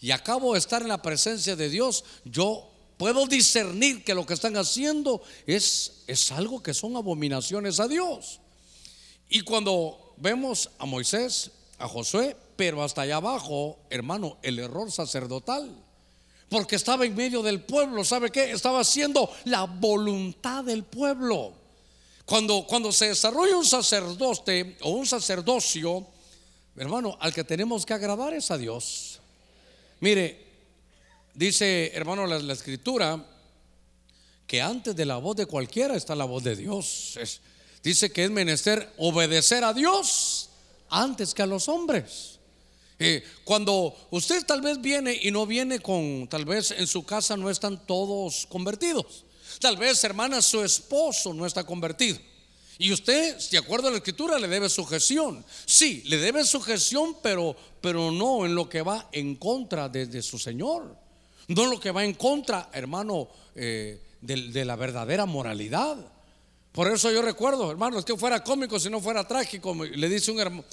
y acabo de estar en la presencia de Dios, yo puedo discernir que lo que están haciendo es, es algo que son abominaciones a Dios. Y cuando vemos a Moisés, a Josué, pero hasta allá abajo, hermano, el error sacerdotal. Porque estaba en medio del pueblo, ¿sabe qué? Estaba haciendo la voluntad del pueblo. Cuando, cuando se desarrolla un sacerdote o un sacerdocio, hermano, al que tenemos que agradar es a Dios. Mire, Dice, hermano, la, escritura que antes de la voz de cualquiera está la voz de Dios. dice que es menester obedecer a Dios antes que a los hombres. Eh, cuando usted tal vez viene y no viene con, tal vez en su casa no están todos convertidos. Tal vez, hermana, su esposo no está convertido. Y usted, de acuerdo a la escritura, le debe sujeción. Sí, le debe sujeción, pero, pero no en lo que va en contra de su Señor. No lo que va en contra, hermano, eh, de, la verdadera moralidad. Por eso yo recuerdo, hermano, es que fuera cómico si no fuera trágico. Le dice un hermano,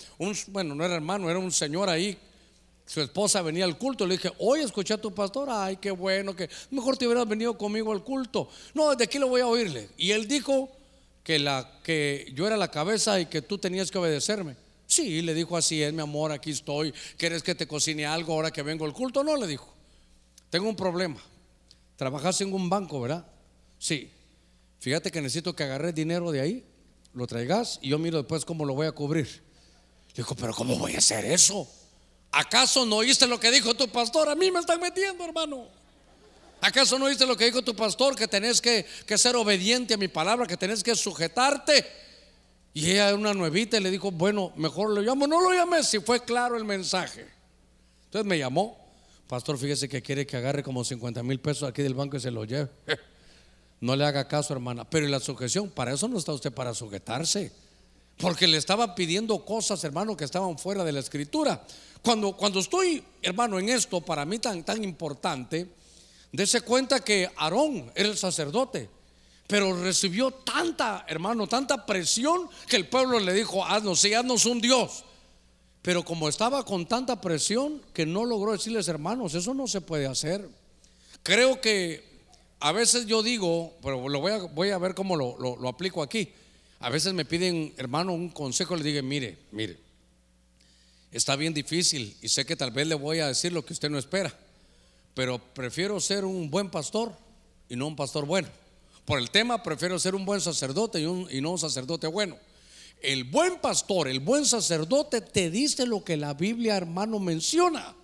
bueno, no era hermano, era un señor ahí. Su esposa venía al culto. Le dije, hoy escuché a tu pastor. Ay, qué bueno, que mejor te hubieras venido conmigo al culto. No, desde aquí lo voy a oírle. Y él dijo que, la, que yo era la cabeza y que tú tenías que obedecerme. Sí, le dijo así es, mi amor, aquí estoy. ¿Quieres que te cocine algo ahora que vengo al culto? No, le dijo. Tengo un problema. Trabajas en un banco, ¿verdad? Sí. Fíjate que necesito que agarres dinero de ahí, lo traigas y yo miro después cómo lo voy a cubrir. Le digo, pero ¿cómo voy a hacer eso? ¿Acaso no oíste lo que dijo tu pastor? A mí me están metiendo, hermano. ¿Acaso no oíste lo que dijo tu pastor? Que tenés que, ser obediente a mi palabra, que tenés que sujetarte. Y ella, una nuevita, le dijo, bueno, mejor lo llamo. No lo llamé si fue claro el mensaje. Entonces me llamó. Pastor, fíjese que quiere que agarre como 50 mil pesos aquí del banco y se lo lleve. No le haga caso, hermana. Pero en la sujeción, para eso no está usted para sujetarse. Porque le estaba pidiendo cosas, hermano, que estaban fuera de la escritura. Cuando, cuando estoy, hermano, en esto, para mí tan, tan importante, dése cuenta que Aarón era el sacerdote. Pero recibió tanta, hermano, tanta presión que el pueblo le dijo, haznos, sí, haznos un Dios. Pero como estaba con tanta presión que no logró decirles, hermanos, eso no se puede hacer. Creo que a veces yo digo, pero lo voy a, voy a ver cómo lo, aplico aquí. A veces me piden, hermano, un consejo, le digo, mire, mire, está bien difícil y sé que tal vez le voy a decir lo que usted no espera, pero prefiero ser un buen pastor y no un pastor bueno. Por el tema prefiero ser un buen sacerdote y, un, y no un sacerdote bueno. El buen pastor, el buen sacerdote te dice lo que la Biblia, hermano, menciona.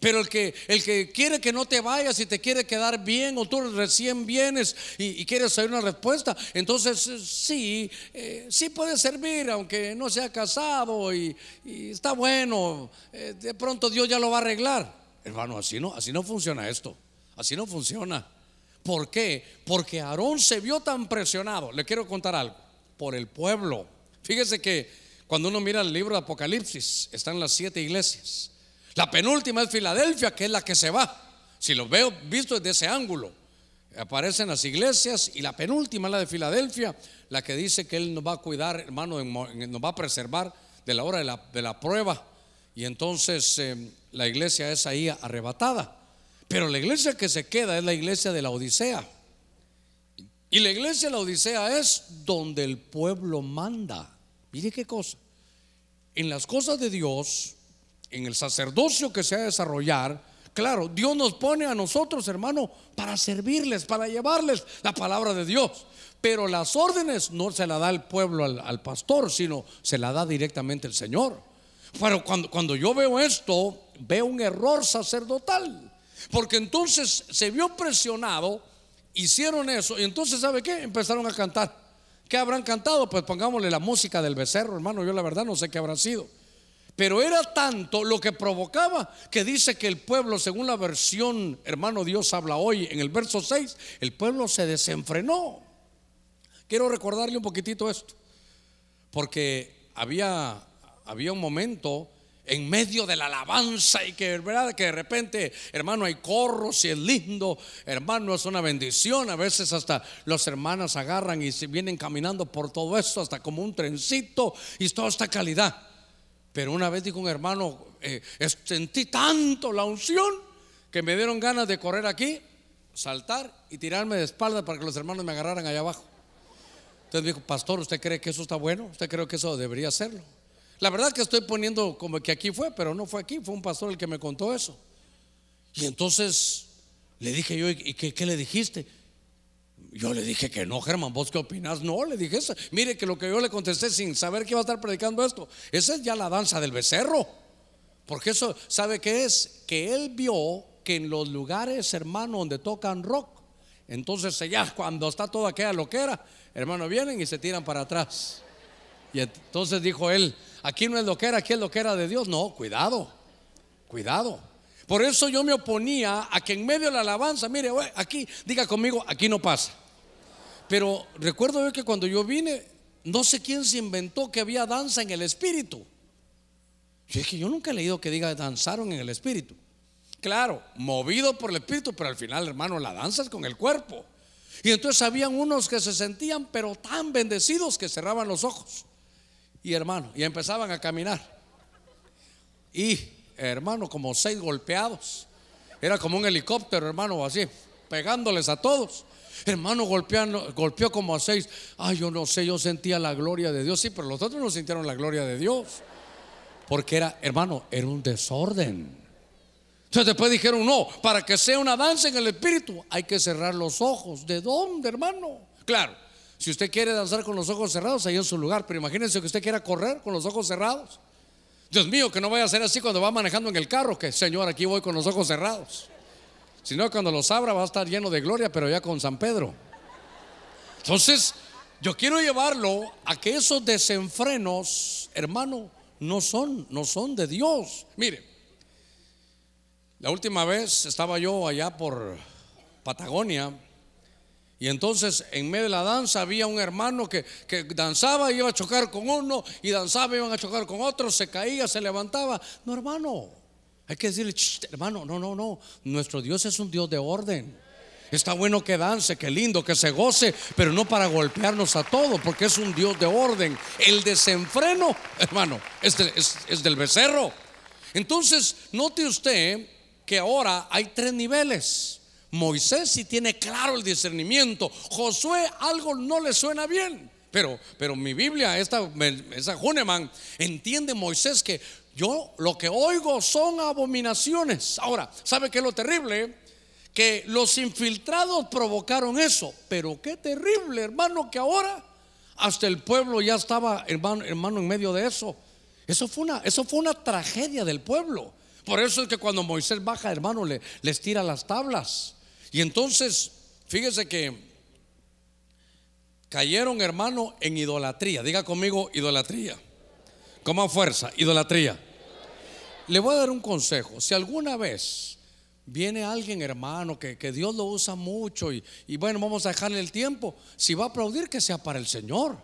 Pero el que, el que quiere que no te vayas y te quiere quedar bien o tú recién vienes y, quieres saber una respuesta, entonces eh, sí, eh, sí puede servir aunque no sea casado y, está bueno, eh, de pronto Dios ya lo va a arreglar. Hermano, así no, así no funciona esto, así no funciona. ¿Por qué? Porque Aarón se vio tan presionado. Le quiero contar algo, por el pueblo. Fíjese que cuando uno mira el libro de Apocalipsis, están las siete iglesias. La penúltima es Filadelfia, que es la que se va. Si lo veo visto desde ese ángulo, aparecen las iglesias y la penúltima es la de Filadelfia, la que dice que Él nos va a cuidar, hermano, nos va a preservar de la hora de la, prueba. Y entonces eh, la iglesia es ahí arrebatada. Pero la iglesia que se queda es la iglesia de la Odisea. Y la iglesia de la Odisea es donde el pueblo manda. Mire qué cosa. En las cosas de Dios, en el sacerdocio que se ha de desarrollar, claro, Dios nos pone a nosotros, hermano, para servirles, para llevarles la palabra de Dios. Pero las órdenes no se la da el pueblo al, pastor, sino se la da directamente el Señor. Pero cuando, cuando yo veo esto, veo un error sacerdotal. Porque entonces se vio presionado, hicieron eso, y entonces, ¿sabe qué? Empezaron a cantar. ¿Qué habrán cantado? Pues pongámosle la música del becerro, hermano. Yo la verdad no sé qué habrá sido. Pero era tanto lo que provocaba que dice que el pueblo, según la versión, hermano Dios habla hoy, en el verso 6, el pueblo se desenfrenó. Quiero recordarle un poquitito esto, porque había, había un momento en medio de la alabanza y que, ¿verdad? que de repente, hermano, hay corros y es lindo, hermano, es una bendición. A veces hasta los hermanos agarran y se vienen caminando por todo esto, hasta como un trencito y toda esta calidad. Pero una vez dijo un hermano, eh, sentí tanto la unción que me dieron ganas de correr aquí, saltar y tirarme de espalda para que los hermanos me agarraran allá abajo. Entonces dijo, pastor, ¿usted cree que eso está bueno? ¿Usted cree que eso debería hacerlo? La verdad que estoy poniendo como que aquí fue, pero no fue aquí, fue un pastor el que me contó eso. Y entonces le dije yo, ¿y qué, le dijiste? Yo le dije que no, Germán, ¿vos qué opinas? No, le dije eso. Mire que lo que yo le contesté sin saber que iba a estar predicando esto, esa es ya la danza del becerro. Porque eso, ¿sabe qué es? Que él vio que en los lugares, hermano, donde tocan rock, entonces ya cuando está toda aquella loquera, hermano, vienen y se tiran para atrás. Y entonces dijo él, aquí no es loquera, aquí es loquera de Dios. No, cuidado, cuidado. Por eso yo me oponía a que en medio de la alabanza, mire, aquí, diga conmigo, aquí no pasa. Pero recuerdo yo que cuando yo vine, no sé quién se inventó que había danza en el espíritu. Yo dije, yo nunca he leído que diga danzaron en el espíritu. Claro, movido por el espíritu, pero al final, hermano, la danza es con el cuerpo. Y entonces habían unos que se sentían, pero tan bendecidos que cerraban los ojos. Y hermano, y empezaban a caminar. Y hermano, como seis golpeados. Era como un helicóptero, hermano, así, pegándoles a todos. Hermano, golpeando, golpeó como a seis. Ay, yo no sé, yo sentía la gloria de Dios. Sí, pero los otros no sintieron la gloria de Dios. Porque era, hermano, era un desorden. Entonces después dijeron, no, para que sea una danza en el espíritu hay que cerrar los ojos. ¿De dónde, hermano? Claro, si usted quiere danzar con los ojos cerrados, ahí en su lugar. Pero imagínense que usted quiera correr con los ojos cerrados. Dios mío, que no vaya a ser así cuando va manejando en el carro, que Señor, aquí voy con los ojos cerrados. Sino cuando los abra va a estar lleno de gloria, pero ya con San Pedro. Entonces, yo quiero llevarlo a que esos desenfrenos, hermano, no son, no son de Dios. Mire, la última vez estaba yo allá por Patagonia y entonces en medio de la danza había un hermano que, que danzaba y iba a chocar con uno y danzaba y iban a chocar con otro, se caía, se levantaba. No, hermano, hay que decirle, hermano, no, no, no. Nuestro Dios es un Dios de orden. Está bueno que dance, que lindo, que se goce, pero no para golpearnos a todos, porque es un Dios de orden. El desenfreno, hermano, es, es del becerro. Entonces, note usted que ahora hay tres niveles. Moisés sí tiene claro el discernimiento. Josué algo no le suena bien. Pero, pero mi Biblia, esta, esa Huneman, entiende Moisés que yo lo que oigo son abominaciones. Ahora, ¿sabe qué es lo terrible? que los infiltrados provocaron eso. Pero qué terrible, hermano, que ahora hasta el pueblo ya estaba, hermano, hermano en medio de eso. Eso fue, una, eso fue una tragedia del pueblo. Por eso es que cuando Moisés baja, hermano, le, les tira las tablas. Y entonces, fíjese que cayeron, hermano, en idolatría. Diga conmigo, idolatría. Como fuerza, idolatría. Le voy a dar un consejo. Si alguna vez viene alguien, hermano, que, Dios lo usa mucho y, bueno, vamos a dejarle el tiempo, si va a aplaudir, que sea para el Señor.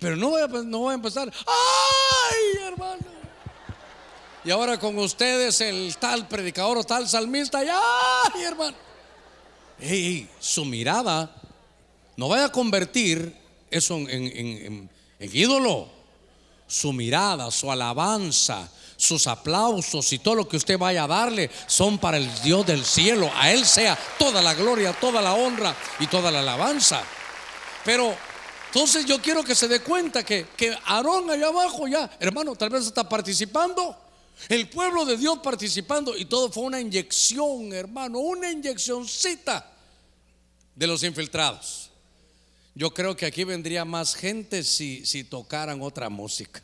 Pero no voy a, no voy a empezar, ¡ay, hermano! Y ahora con ustedes el tal predicador o tal salmista, ¡ay, hermano! Su mirada no vaya a convertir eso en ídolo. Su mirada, su alabanza, sus aplausos y todo lo que usted vaya a darle son para el Dios del cielo. A Él sea toda la gloria, toda la honra y toda la alabanza. Pero entonces yo quiero que se dé cuenta que, que Aarón allá abajo ya, hermano, tal vez está participando. El pueblo de Dios participando y todo fue una inyección, hermano, una inyeccióncita de los infiltrados. Yo creo que aquí vendría más gente si, si tocaran otra música.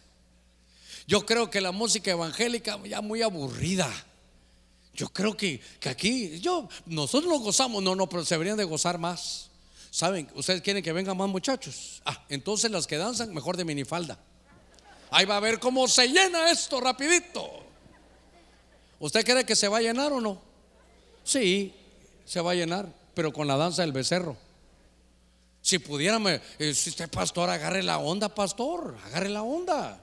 Yo creo que la música evangélica ya muy aburrida. Yo creo que, que aquí, yo, nosotros nos gozamos, no, no, pero se deberían de gozar más. ¿Saben? ¿Ustedes quieren que vengan más muchachos? Ah, entonces las que danzan, mejor de minifalda. Ahí va a ver cómo se llena esto rapidito. ¿Usted cree que se va a llenar o no? Sí, se va a llenar, pero con la danza del becerro. Si pudiéramos, eh, si usted pastor, agarre la onda, pastor, agarre la onda.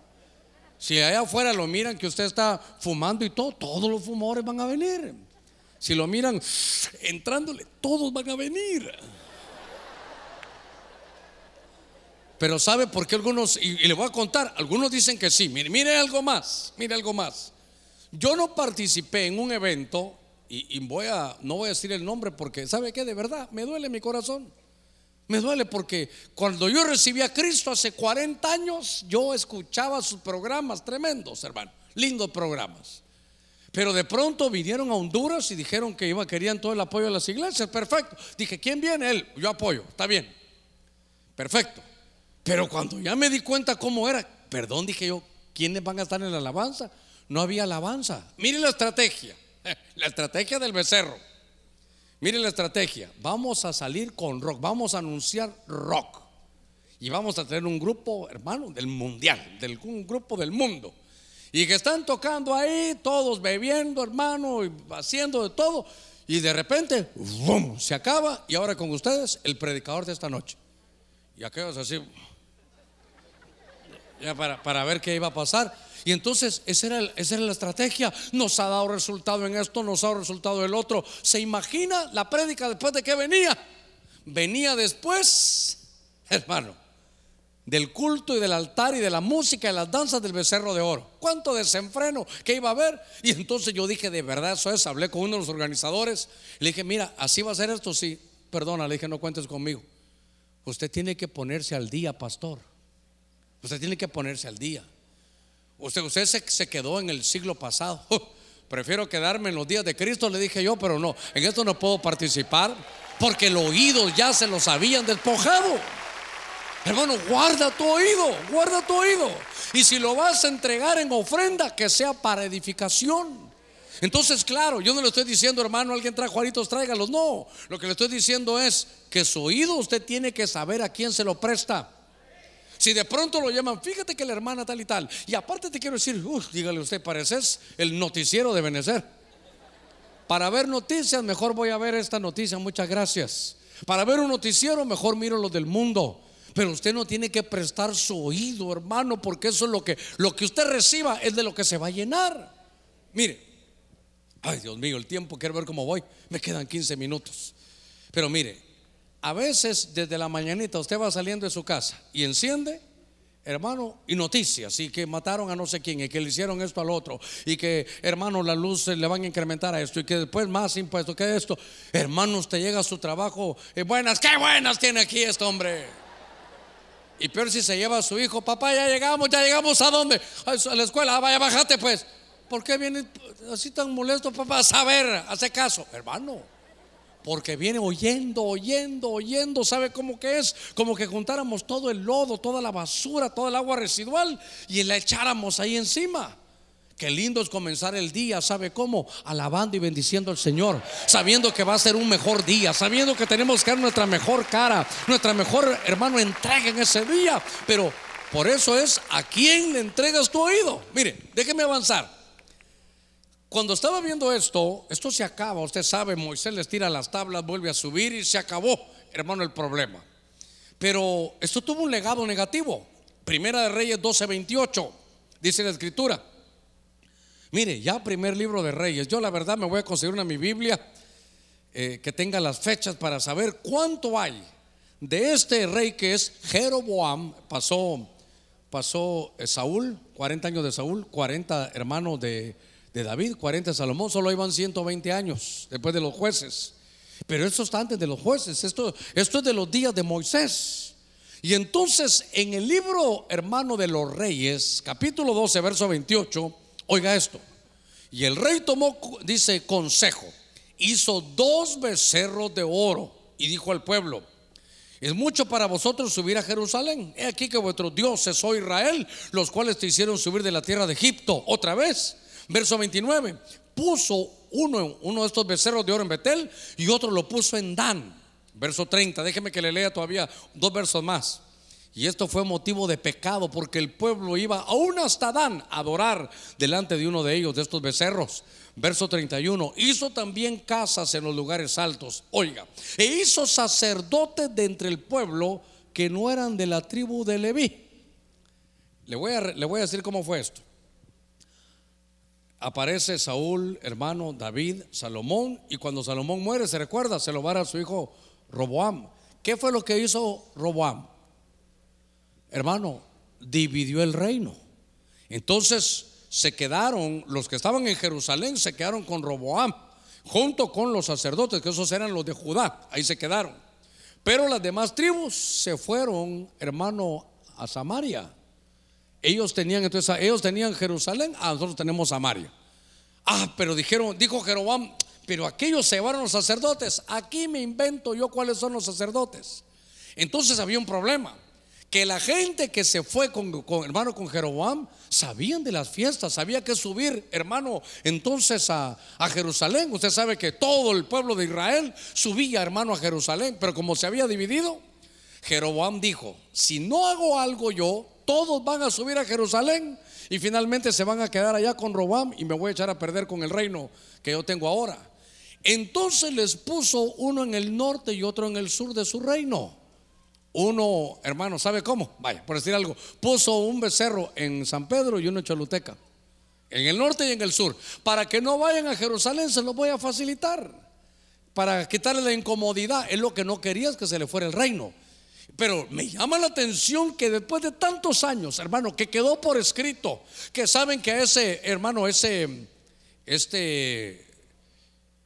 Si allá afuera lo miran que usted está fumando y todo, todos los fumadores van a venir. Si lo miran entrándole, todos van a venir. Pero ¿sabe por qué algunos, y, le voy a contar, algunos dicen que sí, mire, mire algo más, mire algo más. Yo no participé en un evento, y, y voy a, no voy a decir el nombre porque, ¿sabe qué? De verdad, me duele mi corazón. Me duele porque cuando yo recibí a Cristo hace 40 años, yo escuchaba sus programas tremendos, hermano, lindos programas. Pero de pronto vinieron a Honduras y dijeron que iba, querían todo el apoyo de las iglesias. Perfecto. Dije, ¿quién viene? Él. Yo apoyo. Está bien. Perfecto. Pero cuando ya me di cuenta cómo era, perdón, dije yo, ¿quiénes van a estar en la alabanza? No había alabanza. Miren la estrategia. La estrategia del becerro. Miren la estrategia. Vamos a salir con rock. Vamos a anunciar rock. Y vamos a tener un grupo, hermano, del mundial, del, un grupo del mundo. Y que están tocando ahí, todos bebiendo, hermano, y haciendo de todo. Y de repente, ¡bum! se acaba. Y ahora con ustedes, el predicador de esta noche. Y aquellos así, para, ver qué iba a pasar. Y entonces esa era, esa era la estrategia. Nos ha dado resultado en esto, nos ha dado resultado en el otro. ¿Se imagina la prédica después de que venía? Venía después, hermano, del culto y del altar y de la música y las danzas del becerro de oro. ¿Cuánto desenfreno que iba a haber? Y entonces yo dije, de verdad eso es. Hablé con uno de los organizadores. Le dije, mira, así va a ser esto. Sí, perdona, le dije, no cuentes conmigo. Usted tiene que ponerse al día, pastor. Usted tiene que ponerse al día. Usted, usted se, quedó en el siglo pasado. prefiero quedarme en los días de Cristo, le dije yo, pero no, en esto no puedo participar porque el oído ya se los habían despojado. Hermano, guarda tu oído, guarda tu oído. Y si lo vas a entregar en ofrenda, que sea para edificación. Entonces, claro, yo no le estoy diciendo, hermano, alguien trae juaritos, tráigalos. No, lo que le estoy diciendo es que su oído usted tiene que saber a quién se lo presta. Si de pronto lo llaman, fíjate que la hermana tal y tal. Y aparte te quiero decir, dígale usted, pareces el noticiero de Benecer. Para ver noticias, mejor voy a ver esta noticia, muchas gracias. Para ver un noticiero, mejor miro lo del mundo. Pero usted no tiene que prestar su oído, hermano, porque eso es lo que, lo que usted reciba es de lo que se va a llenar. Mire, ay Dios mío, el tiempo, quiero ver cómo voy. Me quedan 15 minutos. Pero mire, a veces desde la mañanita usted va saliendo de su casa y enciende, hermano, y noticias, y que mataron a no sé quién, y que le hicieron esto al otro, y que, hermano, las luces le van a incrementar a esto, y que después más impuestos que esto. Hermano, usted llega a su trabajo, y buenas, qué buenas tiene aquí este hombre. Y peor si se lleva a su hijo, papá, ya llegamos, ya llegamos a dónde? A la escuela, ah, vaya, bájate pues. ¿Por qué viene así tan molesto, papá? A saber, hace caso, hermano. Porque viene oyendo, oyendo, oyendo. ¿Sabe cómo que es? Como que juntáramos todo el lodo, toda la basura, toda el agua residual y la echáramos ahí encima. Qué lindo es comenzar el día, ¿sabe cómo? Alabando y bendiciendo al Señor, sabiendo que va a ser un mejor día, sabiendo que tenemos que dar nuestra mejor cara, nuestra mejor hermano entrega en ese día. Pero por eso es a quién le entregas tu oído. Mire, déjeme avanzar. Cuando estaba viendo esto, esto se acaba, usted sabe, Moisés les tira las tablas, vuelve a subir y se acabó, hermano, el problema. Pero esto tuvo un legado negativo. Primera de Reyes 12:28, dice la escritura. Mire, ya primer libro de Reyes. Yo la verdad me voy a conseguir una mi Biblia eh, que tenga las fechas para saber cuánto hay de este rey que es Jeroboam. Pasó, pasó Saúl, 40 años de Saúl, 40 hermanos de, de David, 40 de Salomón. Solo iban 120 años después de los jueces. Pero esto está antes de los jueces. Esto, esto es de los días de Moisés. Y entonces en el libro hermano de los reyes, capítulo 12, verso 28 Oiga esto. Y el rey tomó, dice, consejo. Hizo dos becerros de oro y dijo al pueblo, es mucho para vosotros subir a Jerusalén. He aquí que vuestros dioses, oh Israel, los cuales te hicieron subir de la tierra de Egipto. Otra vez, verso 29. Puso uno, uno de estos becerros de oro en Betel y otro lo puso en Dan. Verso 30. Déjeme que le lea todavía dos versos más. Y esto fue motivo de pecado porque el pueblo iba aún hasta Dan a adorar delante de uno de ellos, de estos becerros. Verso 31, hizo también casas en los lugares altos. Oiga, e hizo sacerdotes de entre el pueblo que no eran de la tribu de Leví. Le voy a, le voy a decir cómo fue esto. Aparece Saúl, hermano David, Salomón, y cuando Salomón muere, se recuerda, se lo va a su hijo Roboam. ¿Qué fue lo que hizo Roboam? hermano, dividió el reino. Entonces se quedaron, los que estaban en Jerusalén se quedaron con Roboam, junto con los sacerdotes, que esos eran los de Judá, ahí se quedaron. Pero las demás tribus se fueron, hermano, a Samaria. Ellos tenían entonces, ellos tenían Jerusalén, a nosotros tenemos Samaria. Ah, pero dijeron, dijo Jeroboam, pero aquellos se llevaron los sacerdotes. Aquí me invento yo cuáles son los sacerdotes. Entonces había un problema que la gente que se fue con, hermano con Jeroboam sabían de las fiestas, sabía que subir, hermano, entonces a, a, Jerusalén. Usted sabe que todo el pueblo de Israel subía, hermano, a Jerusalén, pero como se había dividido, Jeroboam dijo, si no hago algo yo, todos van a subir a Jerusalén y finalmente se van a quedar allá con Robam y me voy a echar a perder con el reino que yo tengo ahora. Entonces les puso uno en el norte y otro en el sur de su reino. Uno, hermano, ¿sabe cómo? Vaya, por decir algo, puso un becerro en San Pedro y uno en Choluteca, en el norte y en el sur. Para que no vayan a Jerusalén, se los voy a facilitar. Para quitarle la incomodidad. Es lo que no quería es que se le fuera el reino. Pero me llama la atención que después de tantos años, hermano, que quedó por escrito, que saben que ese, hermano, ese, este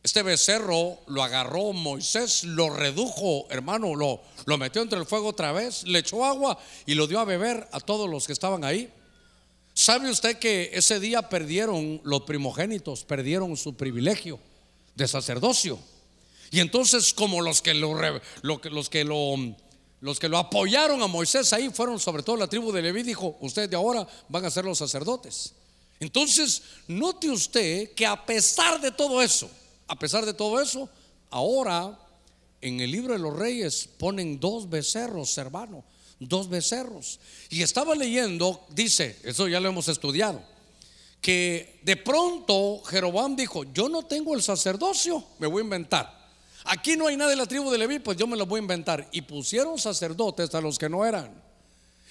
este becerro lo agarró Moisés, lo redujo, hermano, lo, lo metió entre el fuego otra vez, le echó agua y lo dio a beber a todos los que estaban ahí. ¿Sabe usted que ese día perdieron los primogénitos, perdieron su privilegio de sacerdocio? Y entonces como los que lo, los que lo los que lo apoyaron a Moisés ahí fueron sobre todo la tribu de Leví, dijo, ustedes de ahora van a ser los sacerdotes. Entonces, note usted que a pesar de todo eso, a pesar de todo eso, ahora en el libro de los reyes ponen dos becerros, hermano, dos becerros. Y estaba leyendo, dice, eso ya lo hemos estudiado, que de pronto Jeroboam dijo, yo no tengo el sacerdocio, me voy a inventar. Aquí no hay nadie de la tribu de Leví, pues yo me lo voy a inventar. Y pusieron sacerdotes a los que no eran.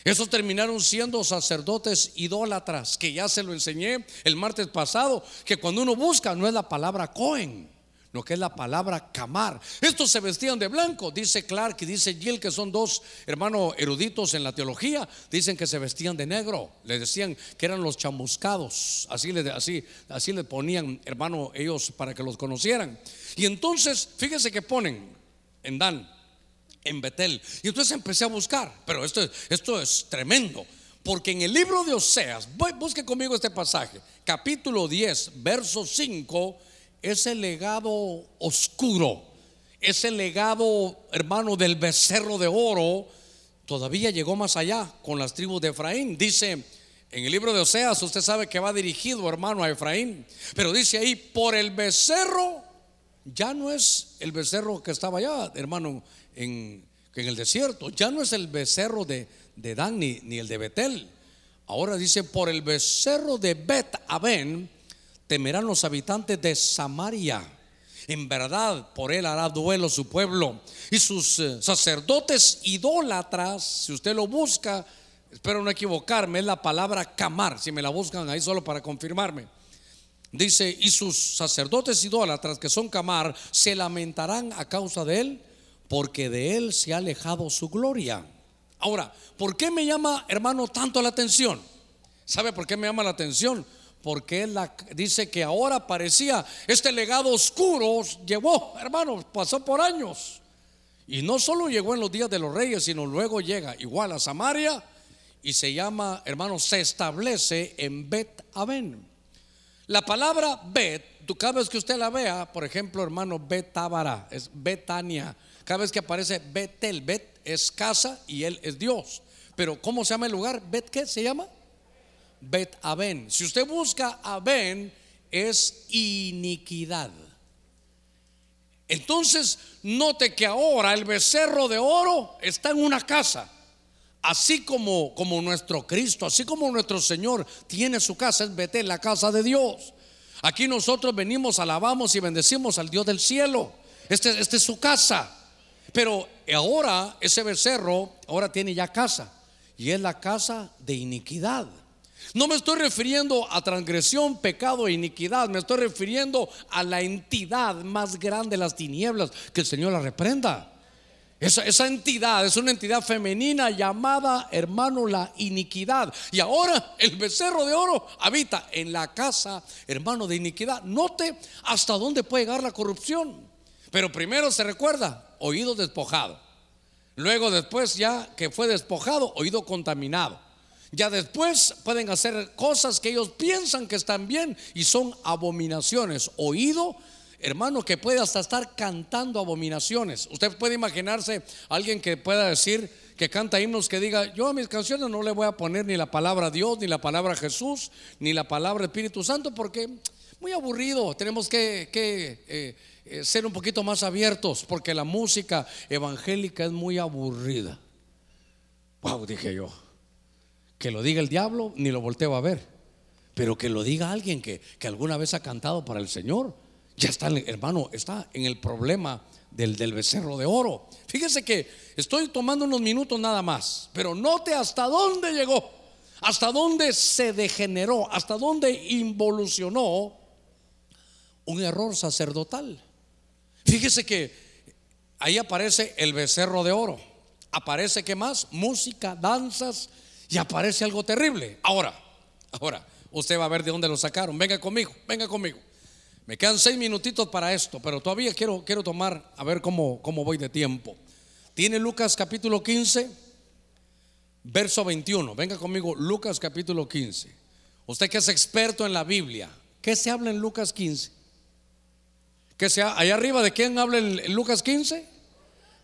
Esos terminaron siendo sacerdotes idólatras, que ya se lo enseñé el martes pasado, que cuando uno busca no es la palabra Cohen, no que es la palabra Camar. Estos se vestían de blanco, dice Clark y dice Jill, que son dos hermanos eruditos en la teología, dicen que se vestían de negro, le decían que eran los chamuscados, así le, así, así le ponían, hermano, ellos para que los conocieran. Y entonces, fíjese que ponen en Dan, en Betel. Y entonces empecé a buscar, pero esto, esto es tremendo, porque en el libro de Oseas, busque conmigo este pasaje, capítulo 10, verso 5, es el legado oscuro, ese legado, hermano, del becerro de oro, todavía llegó más allá con las tribus de Efraín. Dice en el libro de Oseas, usted sabe que va dirigido, hermano, a Efraín. Pero dice ahí, por el becerro, ya no es el becerro que estaba allá, hermano, en, el desierto. Ya no es el becerro de, Dan ni, ni, el de Betel. Ahora dice, por el becerro de Bet Aben, temerán los habitantes de Samaria. En verdad, por él hará duelo su pueblo y sus eh, sacerdotes idólatras. Si usted lo busca, espero no equivocarme, es la palabra camar. Si me la buscan ahí solo para confirmarme. Dice, y sus sacerdotes idólatras que son camar se lamentarán a causa de él, porque de él se ha alejado su gloria. Ahora, ¿por qué me llama, hermano, tanto la atención? ¿Sabe por qué me llama la atención? Porque él dice que ahora parecía este legado oscuro llevó, hermano, pasó por años. Y no solo llegó en los días de los reyes, sino luego llega igual a Samaria y se llama, hermano, se establece en Bet Aben. La palabra Bet, cada vez que usted la vea, por ejemplo, hermano, Betábara, es Betania. Cada vez que aparece Betel, Bet es casa y él es Dios. Pero ¿cómo se llama el lugar? ¿Bet qué se llama? Bet Aben. Si usted busca Aben, es iniquidad. Entonces, note que ahora el becerro de oro está en una casa. Así como, como nuestro Cristo, así como nuestro Señor tiene su casa, es Betel, la casa de Dios. Aquí nosotros venimos, alabamos y bendecimos al Dios del cielo. Este, este es su casa. Pero ahora ese becerro ahora tiene ya casa. Y es la casa de iniquidad. No me estoy refiriendo a transgresión, pecado e iniquidad. Me estoy refiriendo a la entidad más grande de las tinieblas. Que el Señor la reprenda. Esa, esa, entidad es una entidad femenina llamada, hermano, la iniquidad. Y ahora el becerro de oro habita en la casa, hermano, de iniquidad. Note hasta dónde puede llegar la corrupción. Pero primero se recuerda, oído despojado. Luego después ya que fue despojado, oído contaminado. Ya después pueden hacer cosas que ellos piensan que están bien y son abominaciones. Oído, hermano, que puede hasta estar cantando abominaciones. Usted puede imaginarse alguien que pueda decir que canta himnos que diga, yo a mis canciones no le voy a poner ni la palabra Dios, ni la palabra Jesús, ni la palabra Espíritu Santo, porque muy aburrido. Tenemos que, eh, eh, ser un poquito más abiertos, porque la música evangélica es muy aburrida. Wow, dije yo. Que lo diga el diablo, ni lo volteo a ver. Pero que lo diga alguien que, alguna vez ha cantado para el Señor. Ya está, hermano, está en el problema del, del becerro de oro. Fíjese que estoy tomando unos minutos nada más, pero note hasta dónde llegó, hasta dónde se degeneró, hasta dónde involucionó un error sacerdotal. Fíjese que ahí aparece el becerro de oro. Aparece que más? Música, danzas, y aparece algo terrible. Ahora, ahora, usted va a ver de dónde lo sacaron. Venga conmigo, venga conmigo. Me quedan seis minutitos para esto, pero todavía quiero, quiero tomar a ver cómo, cómo voy de tiempo. Tiene Lucas capítulo 15, verso 21. Venga conmigo, Lucas capítulo 15. Usted que es experto en la Biblia, ¿qué se habla en Lucas 15? ¿Qué se, allá arriba de quién habla en Lucas 15?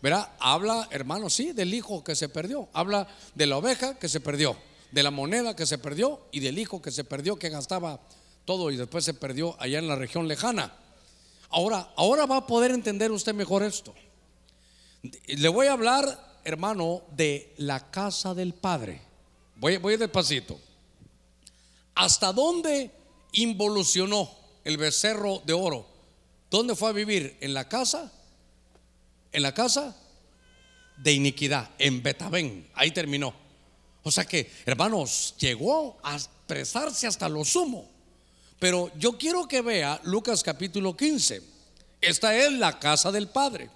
Verá, habla, hermano, sí, del hijo que se perdió. Habla de la oveja que se perdió, de la moneda que se perdió y del hijo que se perdió, que gastaba todo y después se perdió allá en la región lejana. Ahora, ahora va a poder entender usted mejor esto. Le voy a hablar, hermano, de la casa del Padre. Voy, voy despacito. ¿Hasta dónde involucionó el becerro de oro? ¿Dónde fue a vivir? ¿En la casa? En la casa de iniquidad, en Betabén. Ahí terminó. O sea que, hermanos, llegó a expresarse hasta lo sumo. Pero yo quiero que vea Lucas capítulo 15. Esta es la casa del Padre.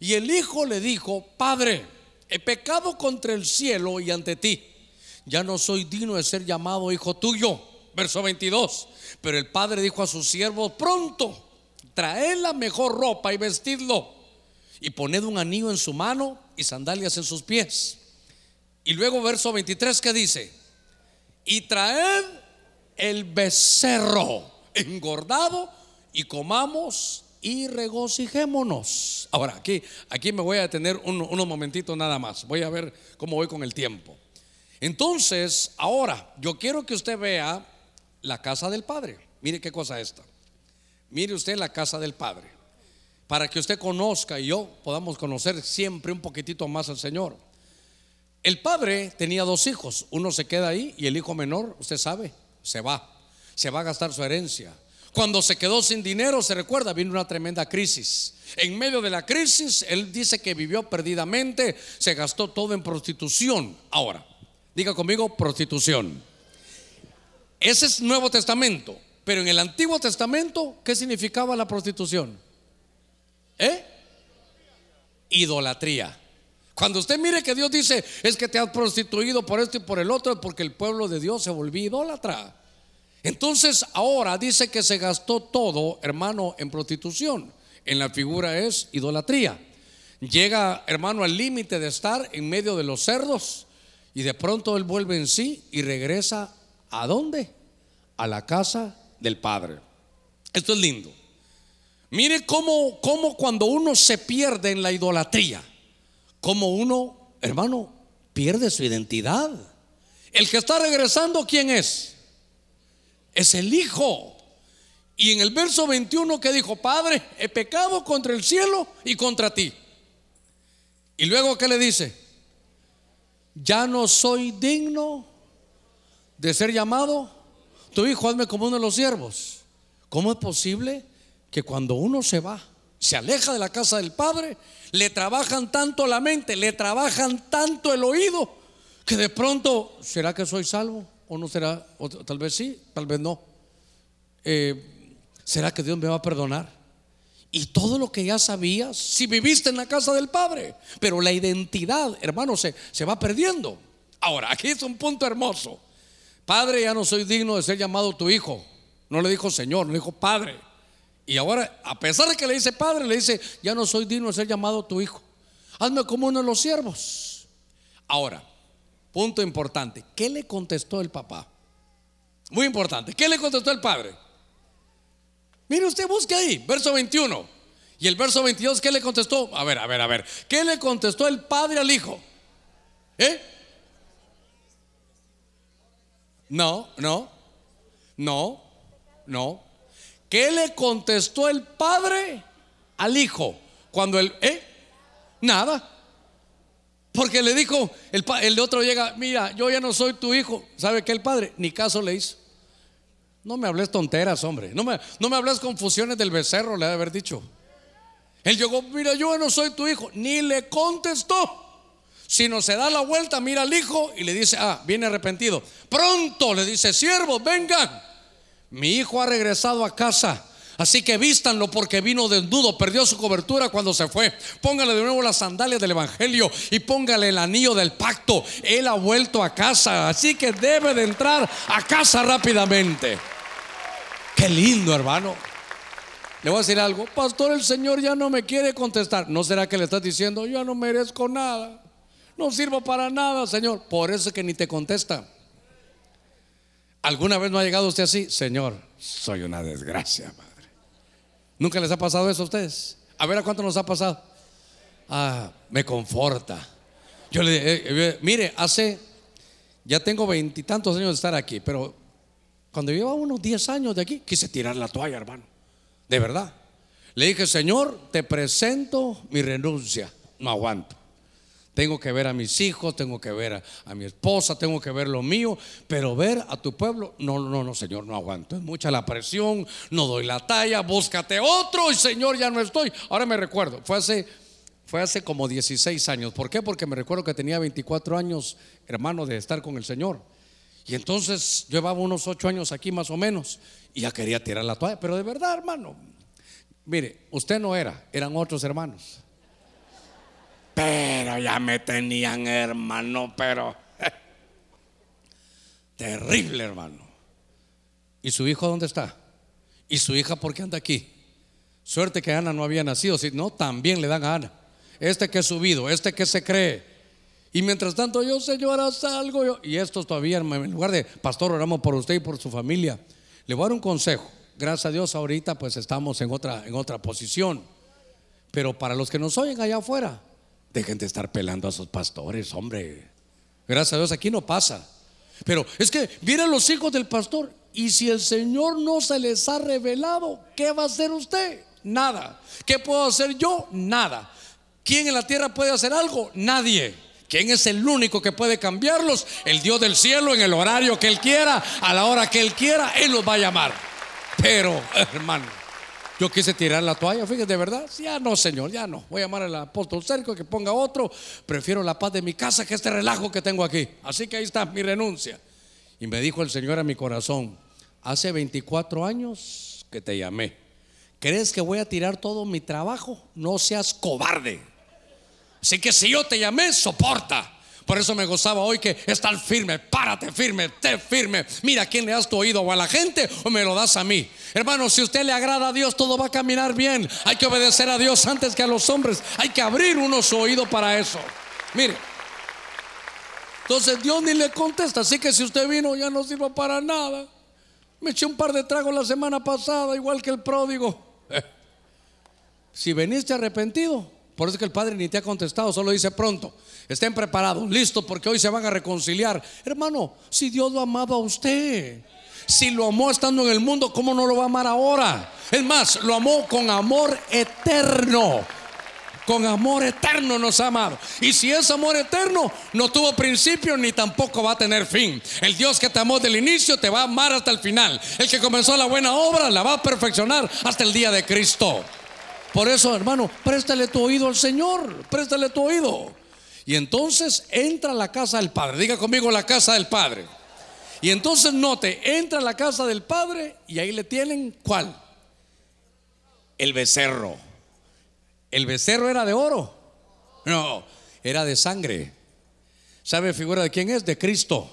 Y el Hijo le dijo, Padre, he pecado contra el cielo y ante ti. Ya no soy digno de ser llamado hijo tuyo. Verso 22. Pero el Padre dijo a sus siervos, pronto, traed la mejor ropa y vestidlo y poned un anillo en su mano y sandalias en sus pies. Y luego verso 23 que dice, y traed el becerro engordado y comamos y regocijémonos. Ahora, aquí, aquí me voy a detener unos momentitos nada más. Voy a ver cómo voy con el tiempo. Entonces, ahora, yo quiero que usted vea la casa del Padre. Mire qué cosa esta. Mire usted la casa del Padre. Para que usted conozca y yo podamos conocer siempre un poquitito más al Señor. El padre tenía dos hijos. Uno se queda ahí y el hijo menor, usted sabe, se va. Se va a gastar su herencia. Cuando se quedó sin dinero, se recuerda, vino una tremenda crisis. En medio de la crisis, él dice que vivió perdidamente, se gastó todo en prostitución. Ahora, diga conmigo, prostitución. Ese es Nuevo Testamento. Pero en el Antiguo Testamento, ¿qué significaba la prostitución? ¿Eh? Idolatría. Cuando usted mire que Dios dice, es que te has prostituido por esto y por el otro, porque el pueblo de Dios se volvió idólatra. Entonces ahora dice que se gastó todo, hermano, en prostitución. En la figura es idolatría. Llega, hermano, al límite de estar en medio de los cerdos y de pronto él vuelve en sí y regresa a dónde? A la casa del Padre. Esto es lindo. Mire cómo, cómo cuando uno se pierde en la idolatría, cómo uno, hermano, pierde su identidad. El que está regresando, ¿quién es? Es el Hijo. Y en el verso 21 que dijo, Padre, he pecado contra el cielo y contra ti. Y luego, ¿qué le dice? Ya no soy digno de ser llamado tu hijo, hazme como uno de los siervos. ¿Cómo es posible que cuando uno se va, se aleja de la casa del Padre, le trabajan tanto la mente, le trabajan tanto el oído, que de pronto, ¿será que soy salvo? ¿O no será? O tal vez sí, tal vez no. Eh, ¿Será que Dios me va a perdonar? Y todo lo que ya sabías, si viviste en la casa del Padre, pero la identidad, hermano, se, se va perdiendo. Ahora, aquí es un punto hermoso. Padre, ya no soy digno de ser llamado tu hijo. No le dijo Señor, le dijo Padre. Y ahora, a pesar de que le dice Padre, le dice, ya no soy digno de ser llamado tu hijo. Hazme como uno de los siervos. Ahora, punto importante. ¿Qué le contestó el papá? Muy importante. ¿Qué le contestó el padre? Mire usted, busque ahí, verso 21. Y el verso 22, ¿qué le contestó? A ver, a ver, a ver. ¿Qué le contestó el padre al hijo? ¿Eh? No, no, no, no. ¿Qué le contestó el padre al hijo? Cuando él, ¿eh? Nada. Porque le dijo, el, el otro llega, mira, yo ya no soy tu hijo. ¿Sabe qué el padre? Ni caso le hizo. No me hables tonteras, hombre. No me, no me hables confusiones del becerro, le ha de haber dicho. Él llegó, mira, yo ya no soy tu hijo. Ni le contestó sino se da la vuelta, mira al hijo y le dice, ah, viene arrepentido. Pronto le dice, siervos, vengan. Mi hijo ha regresado a casa. Así que vístanlo porque vino desnudo, perdió su cobertura cuando se fue. Póngale de nuevo las sandalias del Evangelio y póngale el anillo del pacto. Él ha vuelto a casa, así que debe de entrar a casa rápidamente. Qué lindo, hermano. Le voy a decir algo, pastor, el Señor ya no me quiere contestar. ¿No será que le estás diciendo, yo no merezco nada? No sirvo para nada, Señor. Por eso es que ni te contesta. ¿Alguna vez no ha llegado usted así? Señor, soy una desgracia, Padre. ¿Nunca les ha pasado eso a ustedes? A ver a cuánto nos ha pasado. Ah, me conforta. Yo le dije, eh, eh, mire, hace, ya tengo veintitantos años de estar aquí, pero cuando llevaba unos diez años de aquí, quise tirar la toalla, hermano. De verdad. Le dije, Señor, te presento mi renuncia. No aguanto. Tengo que ver a mis hijos, tengo que ver a, mi esposa, tengo que ver lo mío, pero ver a tu pueblo, no, no, no, Señor, no aguanto. Es mucha la presión, no doy la talla, búscate otro y Señor, ya no estoy. Ahora me recuerdo, fue hace, fue hace como 16 años. ¿Por qué? Porque me recuerdo que tenía 24 años, hermano, de estar con el Señor. Y entonces llevaba unos 8 años aquí más o menos y ya quería tirar la toalla, pero de verdad, hermano, mire, usted no era, eran otros hermanos. Pero ya me tenían hermano, pero terrible hermano. ¿Y su hijo dónde está? ¿Y su hija por qué anda aquí? Suerte que Ana no había nacido, si no, también le dan a Ana. Este que es subido, este que se cree. Y mientras tanto yo, Señor, haz algo. Y estos todavía, en lugar de, pastor, oramos por usted y por su familia. Le voy a dar un consejo. gracias a Dios ahorita pues estamos en otra, en otra posición. Pero para los que nos oyen allá afuera, dejen de estar pelando a sus pastores, hombre. Gracias a Dios aquí no pasa. Pero es que vienen los hijos del pastor y si el Señor no se les ha revelado, ¿qué va a hacer usted? Nada. ¿Qué puedo hacer yo? Nada. ¿Quién en la tierra puede hacer algo? Nadie. ¿Quién es el único que puede cambiarlos? El Dios del cielo en el horario que Él quiera, a la hora que Él quiera, Él los va a llamar. Pero, hermano, yo quise tirar la toalla, fíjate, de verdad. Ya no, Señor, ya no. Voy a llamar al apóstol Cerco que ponga otro. Prefiero la paz de mi casa que este relajo que tengo aquí. Así que ahí está mi renuncia. Y me dijo el Señor a mi corazón, hace 24 años que te llamé. ¿Crees que voy a tirar todo mi trabajo? No seas cobarde. Así que si yo te llamé, soporta. Por eso me gozaba hoy que estar firme, párate firme, te firme. Mira, quién le das tu oído? ¿O a la gente o me lo das a mí? Hermano, si usted le agrada a Dios, todo va a caminar bien. Hay que obedecer a Dios antes que a los hombres. Hay que abrir uno su oído para eso. Mire. Entonces Dios ni le contesta. Así que si usted vino, ya no sirva para nada. Me eché un par de tragos la semana pasada, igual que el pródigo. Si veniste arrepentido, por eso que el Padre ni te ha contestado, solo dice pronto. Estén preparados, listos, porque hoy se van a reconciliar. Hermano, si Dios lo amaba a usted, si lo amó estando en el mundo, ¿cómo no lo va a amar ahora? Es más, lo amó con amor eterno. Con amor eterno nos ha amado. Y si es amor eterno, no tuvo principio ni tampoco va a tener fin. El Dios que te amó del inicio te va a amar hasta el final. El que comenzó la buena obra la va a perfeccionar hasta el día de Cristo. Por eso, hermano, préstale tu oído al Señor, préstale tu oído. Y entonces entra a la casa del Padre. Diga conmigo la casa del Padre. Y entonces note, entra a la casa del Padre y ahí le tienen ¿cuál? El becerro. ¿El becerro era de oro? No, era de sangre. ¿Sabe figura de quién es? De Cristo.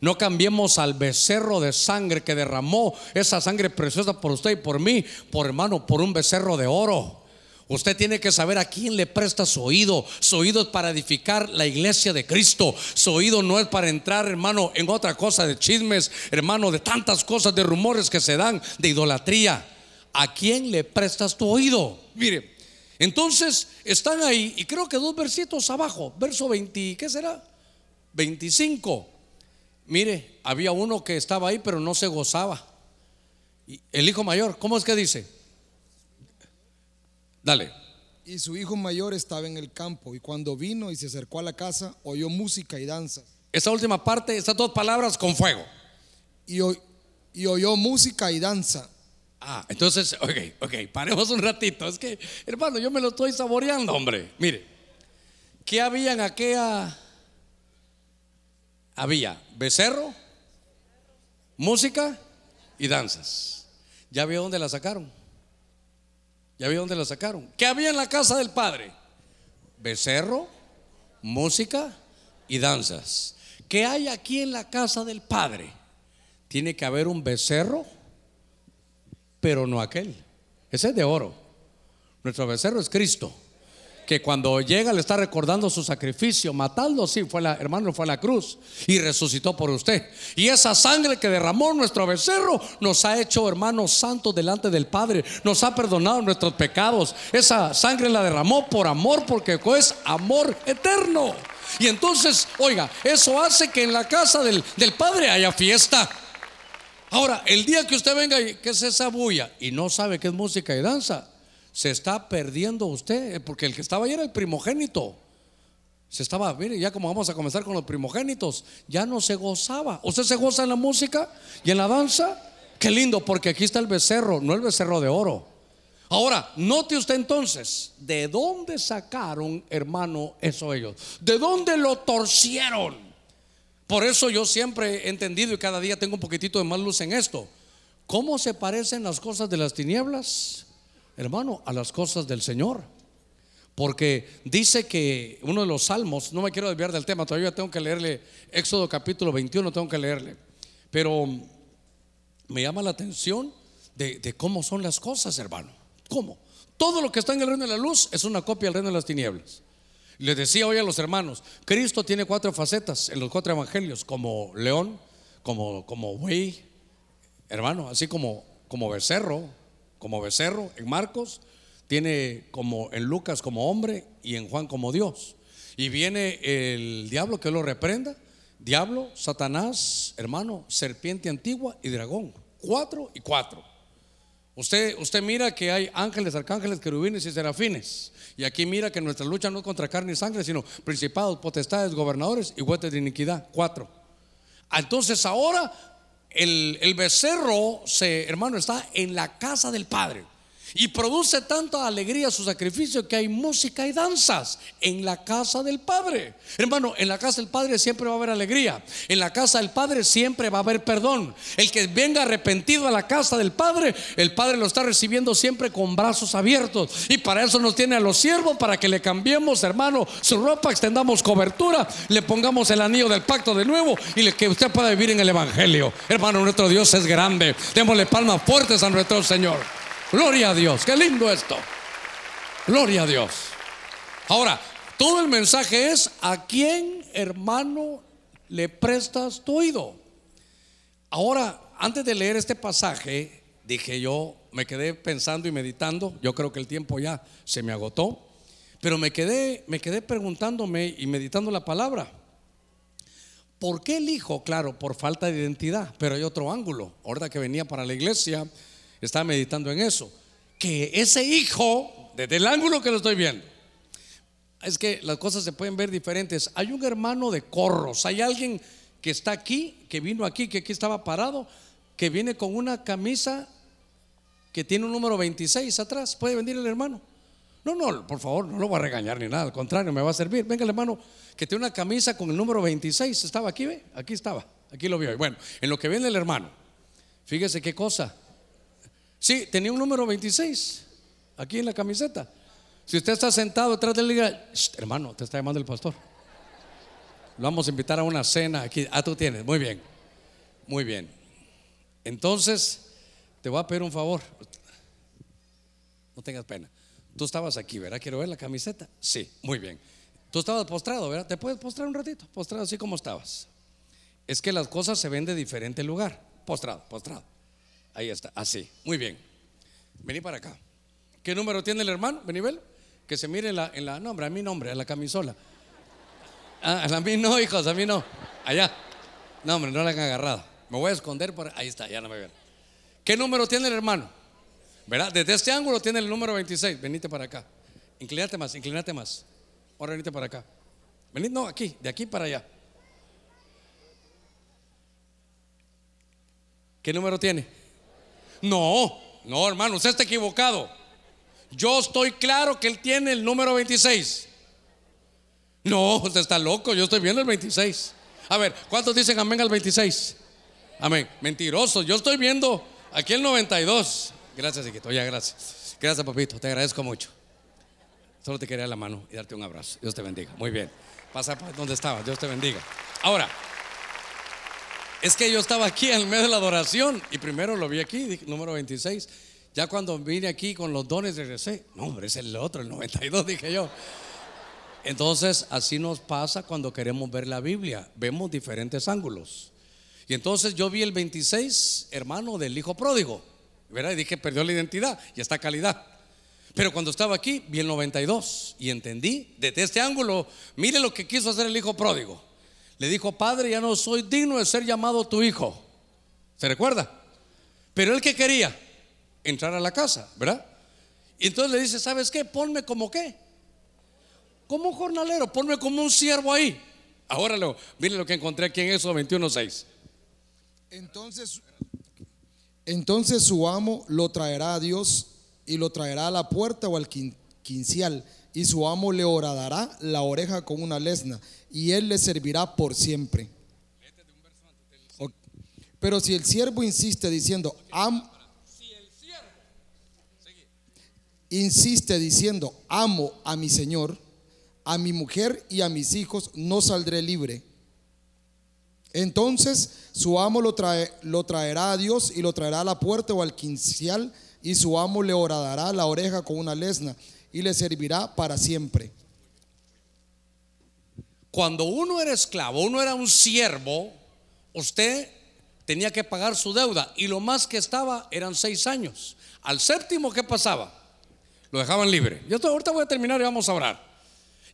No cambiemos al becerro de sangre que derramó esa sangre preciosa por usted y por mí, por hermano, por un becerro de oro. Usted tiene que saber a quién le presta su oído. Su oído es para edificar la iglesia de Cristo. Su oído no es para entrar, hermano, en otra cosa de chismes, hermano, de tantas cosas, de rumores que se dan, de idolatría. ¿A quién le prestas tu oído? Mire, entonces están ahí, y creo que dos versitos abajo, verso 20, ¿qué será? 25. Mire, había uno que estaba ahí, pero no se gozaba. El hijo mayor, ¿cómo es que dice? Dale. Y su hijo mayor estaba en el campo, y cuando vino y se acercó a la casa, oyó música y danza. Esa última parte, estas dos palabras con fuego. Y, y oyó música y danza. Ah, entonces, ok, ok, paremos un ratito. Es que, hermano, yo me lo estoy saboreando, hombre. Mire, ¿qué había en aquella había becerro, música y danzas. ¿Ya vio dónde la sacaron? ¿Ya vio dónde la sacaron? ¿Qué había en la casa del padre? Becerro, música y danzas. ¿Qué hay aquí en la casa del padre? Tiene que haber un becerro, pero no aquel. Ese es de oro. Nuestro becerro es Cristo que cuando llega le está recordando su sacrificio, matando, sí, fue la, hermano, fue a la cruz y resucitó por usted. Y esa sangre que derramó nuestro becerro nos ha hecho hermanos santos delante del Padre, nos ha perdonado nuestros pecados. Esa sangre la derramó por amor, porque es amor eterno. Y entonces, oiga, eso hace que en la casa del, del Padre haya fiesta. Ahora, el día que usted venga y que es esa bulla y no sabe qué es música y danza, se está perdiendo usted, eh, porque el que estaba ahí era el primogénito. Se estaba, mire, ya como vamos a comenzar con los primogénitos, ya no se gozaba. ¿Usted se goza en la música y en la danza? Qué lindo, porque aquí está el becerro, no el becerro de oro. Ahora, note usted entonces, ¿de dónde sacaron, hermano, eso ellos? ¿De dónde lo torcieron? Por eso yo siempre he entendido y cada día tengo un poquitito de más luz en esto. ¿Cómo se parecen las cosas de las tinieblas hermano, a las cosas del Señor. Porque dice que uno de los salmos, no me quiero desviar del tema, todavía tengo que leerle Éxodo capítulo 21, tengo que leerle. Pero me llama la atención de, cómo son las cosas, hermano. ¿Cómo? Todo lo que está en el reino de la luz es una copia del reino de las tinieblas. Les decía hoy a los hermanos, Cristo tiene cuatro facetas en los cuatro evangelios, como león, como, como buey, hermano, así como como becerro, como becerro en Marcos, tiene como en Lucas como hombre y en Juan como Dios. Y viene el diablo que lo reprenda. Diablo, Satanás, hermano, serpiente antigua y dragón. Cuatro y cuatro. Usted, usted mira que hay ángeles, arcángeles, querubines y serafines. Y aquí mira que nuestra lucha no es contra carne y sangre, sino principados, potestades, gobernadores y huestes de iniquidad. Cuatro. Entonces ahora el, el becerro, se, hermano, está en la casa del Padre. Y produce tanta alegría su sacrificio que hay música y danzas en la casa del Padre. Hermano, en la casa del Padre siempre va a haber alegría. En la casa del Padre siempre va a haber perdón. El que venga arrepentido a la casa del Padre, el Padre lo está recibiendo siempre con brazos abiertos. Y para eso nos tiene a los siervos, para que le cambiemos, hermano, su ropa, extendamos cobertura, le pongamos el anillo del pacto de nuevo y que usted pueda vivir en el Evangelio. Hermano, nuestro Dios es grande. Démosle palmas fuertes a nuestro Señor. Gloria a Dios, qué lindo esto. Gloria a Dios. Ahora, todo el mensaje es, ¿a quién, hermano, le prestas tu oído? Ahora, antes de leer este pasaje, dije yo, me quedé pensando y meditando, yo creo que el tiempo ya se me agotó, pero me quedé, me quedé preguntándome y meditando la palabra. ¿Por qué el hijo? Claro, por falta de identidad, pero hay otro ángulo. Ahorita que venía para la iglesia, estaba meditando en eso. Que ese hijo, desde el ángulo que lo estoy viendo, es que las cosas se pueden ver diferentes. Hay un hermano de corros, hay alguien que está aquí, que vino aquí, que aquí estaba parado, que viene con una camisa que tiene un número 26 atrás. ¿Puede venir el hermano? No, no, por favor, no lo voy a regañar ni nada, al contrario, me va a servir. Venga el hermano que tiene una camisa con el número 26. Estaba aquí, ve, aquí estaba, aquí lo vio. Bueno, en lo que viene el hermano, fíjese qué cosa. Sí, tenía un número 26 aquí en la camiseta. Si usted está sentado detrás de la hermano, te está llamando el pastor. Lo vamos a invitar a una cena aquí. Ah, tú tienes, muy bien. Muy bien. Entonces, te voy a pedir un favor. No tengas pena. Tú estabas aquí, ¿verdad? Quiero ver la camiseta. Sí, muy bien. Tú estabas postrado, ¿verdad? ¿Te puedes postrar un ratito? Postrado así como estabas. Es que las cosas se ven de diferente lugar. Postrado, postrado. Ahí está, así. Muy bien. Vení para acá. ¿Qué número tiene el hermano? Benivel. Que se mire en la, en la nombre, a mi nombre, a la camisola. Ah, a mí no, hijos, a mí no. Allá. No, hombre, no la han agarrado. Me voy a esconder por ahí está, ya no me ven. ¿Qué número tiene el hermano? ¿Verdad? Desde este ángulo tiene el número 26. Venite para acá. Inclínate más, inclínate más. Ahora venite para acá. Venid, no, aquí, de aquí para allá. ¿Qué número tiene? No, no, hermano, usted está equivocado. Yo estoy claro que él tiene el número 26. No, usted está loco, yo estoy viendo el 26. A ver, ¿cuántos dicen amén al 26? Amén. Mentiroso, yo estoy viendo aquí el 92. Gracias, hijito, ya, gracias. Gracias, papito, te agradezco mucho. Solo te quería la mano y darte un abrazo. Dios te bendiga. Muy bien. Pasa por donde estaba. Dios te bendiga. Ahora, es que yo estaba aquí en medio de la adoración y primero lo vi aquí, número 26. Ya cuando vine aquí con los dones regresé. No, hombre, es el otro, el 92, dije yo. Entonces, así nos pasa cuando queremos ver la Biblia. Vemos diferentes ángulos. Y entonces yo vi el 26, hermano del hijo pródigo. ¿Verdad? Y dije, perdió la identidad y esta calidad. Pero cuando estaba aquí, vi el 92 y entendí desde este ángulo, mire lo que quiso hacer el hijo pródigo. Le dijo, Padre, ya no soy digno de ser llamado tu hijo. ¿Se recuerda? Pero él que quería entrar a la casa, ¿verdad? Y entonces le dice, ¿sabes qué? Ponme como qué? Como un jornalero, ponme como un siervo ahí. Ahora lo, mire lo que encontré aquí en eso 21.6. Entonces, entonces su amo lo traerá a Dios y lo traerá a la puerta o al quincial y su amo le horadará la oreja con una lesna y él le servirá por siempre. Pero si el siervo insiste diciendo, insiste diciendo, amo a mi Señor, a mi mujer y a mis hijos, no saldré libre. Entonces su amo lo, trae, lo traerá a Dios y lo traerá a la puerta o al quincial y su amo le horadará la oreja con una lesna y le servirá para siempre. Cuando uno era esclavo, uno era un siervo, usted tenía que pagar su deuda y lo más que estaba eran seis años. Al séptimo, ¿qué pasaba? Lo dejaban libre. Yo ahorita voy a terminar y vamos a orar.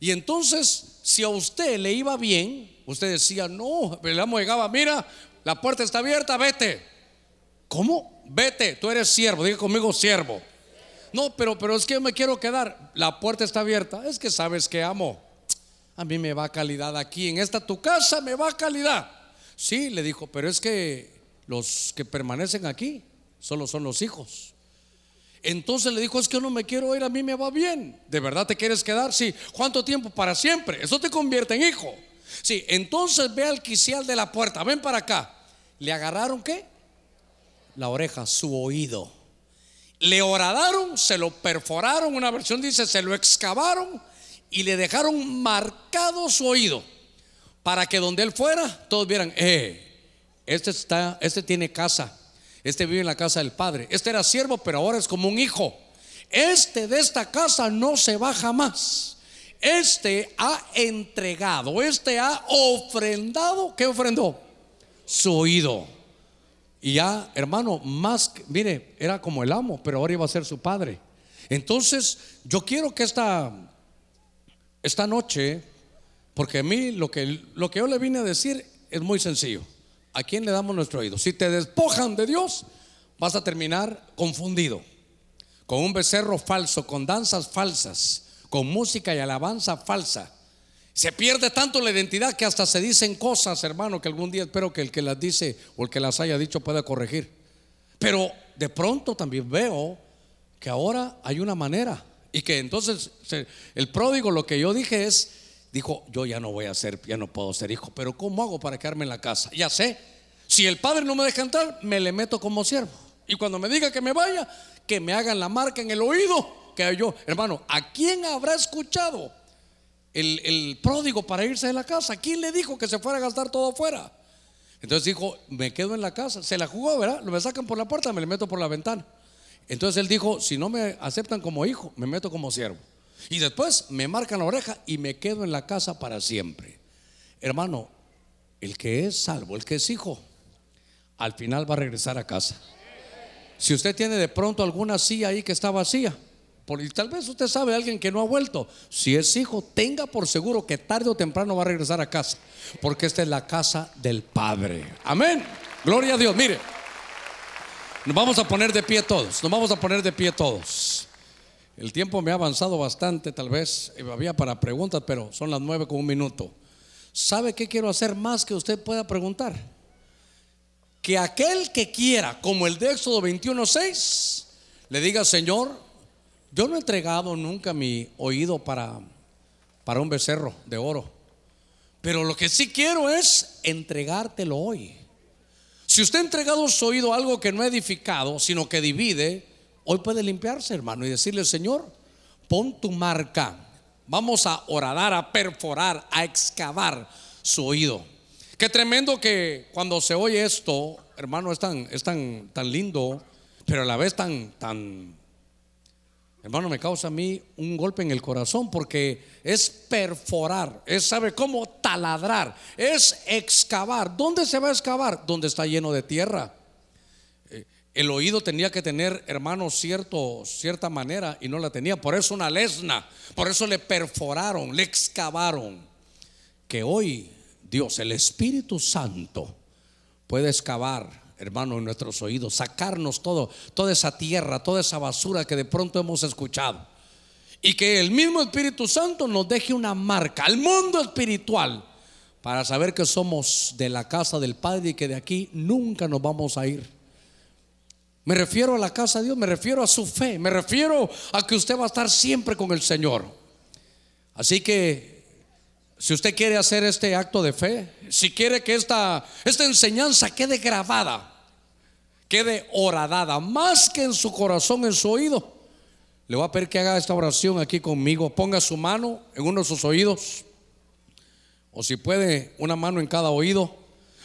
Y entonces, si a usted le iba bien, usted decía, no, el amo llegaba, mira, la puerta está abierta, vete. ¿Cómo? Vete, tú eres siervo, diga conmigo siervo. No, pero, pero es que me quiero quedar. La puerta está abierta. Es que sabes que amo. A mí me va calidad aquí. En esta tu casa me va calidad. Sí, le dijo, pero es que los que permanecen aquí solo son los hijos. Entonces le dijo, es que no me quiero ir, a mí me va bien. ¿De verdad te quieres quedar? Sí. ¿Cuánto tiempo? Para siempre. Eso te convierte en hijo. Sí, entonces ve al quicial de la puerta, ven para acá. ¿Le agarraron qué? La oreja, su oído. Le horadaron, se lo perforaron, una versión dice, se lo excavaron y le dejaron marcado su oído para que donde él fuera todos vieran, eh, este está, este tiene casa, este vive en la casa del padre, este era siervo, pero ahora es como un hijo. Este de esta casa no se va jamás. Este ha entregado, este ha ofrendado, ¿qué ofrendó? Su oído. Y ya, hermano, más, mire, era como el amo, pero ahora iba a ser su padre. Entonces, yo quiero que esta, esta noche, porque a mí lo que, lo que yo le vine a decir es muy sencillo. ¿A quién le damos nuestro oído? Si te despojan de Dios, vas a terminar confundido, con un becerro falso, con danzas falsas, con música y alabanza falsa. Se pierde tanto la identidad que hasta se dicen cosas, hermano, que algún día espero que el que las dice o el que las haya dicho pueda corregir. Pero de pronto también veo que ahora hay una manera y que entonces el pródigo lo que yo dije es, dijo, yo ya no voy a ser, ya no puedo ser hijo, pero ¿cómo hago para quedarme en la casa? Ya sé, si el padre no me deja entrar, me le meto como siervo. Y cuando me diga que me vaya, que me hagan la marca en el oído, que yo, hermano, ¿a quién habrá escuchado? El, pródigo para irse de la casa. ¿Quién le dijo que se fuera a gastar todo afuera? Entonces dijo, me quedo en la casa. Se la jugó, ¿verdad? Lo me sacan por la puerta, me le meto por la ventana. Entonces él dijo, si no me aceptan como hijo, me meto como siervo. Y después me marcan la oreja y me quedo en la casa para siempre. Hermano, el que es salvo, el que es hijo, al final va a regresar a casa. Si usted tiene de pronto alguna silla ahí que está vacía, y tal vez usted sabe alguien que no ha vuelto. Si es hijo, tenga por seguro que tarde o temprano va a regresar a casa. Porque esta es la casa del Padre. Amén. Gloria a Dios. Mire, nos vamos a poner de pie todos. Nos vamos a poner de pie todos. El tiempo me ha avanzado bastante, tal vez había para preguntas, pero son las nueve con un minuto. ¿Sabe qué quiero hacer más que usted pueda preguntar? Que aquel que quiera, como el de Éxodo 21:6, le diga, Señor, yo no he entregado nunca mi oído para, para un becerro de oro. Pero lo que sí quiero es entregártelo hoy. Si usted ha entregado su oído a algo que no ha edificado, sino que divide, hoy puede limpiarse, hermano, y decirle, Señor, pon tu marca. Vamos a orar, a perforar, a excavar su oído. Qué tremendo que cuando se oye esto, hermano, es tan, es tan, tan lindo, pero a la vez tan, tan hermano, me causa a mí un golpe en el corazón porque es perforar, es, ¿sabe cómo? Taladrar, es excavar. ¿Dónde se va a excavar? Donde está lleno de tierra. Eh, el oído tenía que tener, hermano, cierto, cierta manera y no la tenía. Por eso una lesna, por eso le perforaron, le excavaron. Que hoy Dios, el Espíritu Santo, puede excavar hermano, en nuestros oídos, sacarnos todo, toda esa tierra, toda esa basura que de pronto hemos escuchado. Y que el mismo Espíritu Santo nos deje una marca al mundo espiritual para saber que somos de la casa del Padre y que de aquí nunca nos vamos a ir. Me refiero a la casa de Dios, me refiero a su fe, me refiero a que usted va a estar siempre con el Señor. Así que si usted quiere hacer este acto de fe, si quiere que esta, esta enseñanza quede grabada, quede horadada, más que en su corazón, en su oído. Le voy a pedir que haga esta oración aquí conmigo. Ponga su mano en uno de sus oídos. O si puede, una mano en cada oído.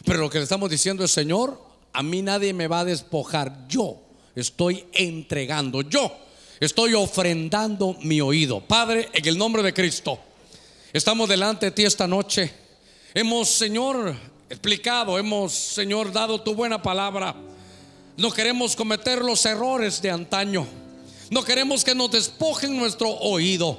Pero lo que le estamos diciendo es, Señor, a mí nadie me va a despojar. Yo estoy entregando, yo estoy ofrendando mi oído. Padre, en el nombre de Cristo, estamos delante de ti esta noche. Hemos, Señor, explicado, hemos, Señor, dado tu buena palabra. No queremos cometer los errores de antaño. No queremos que nos despojen nuestro oído.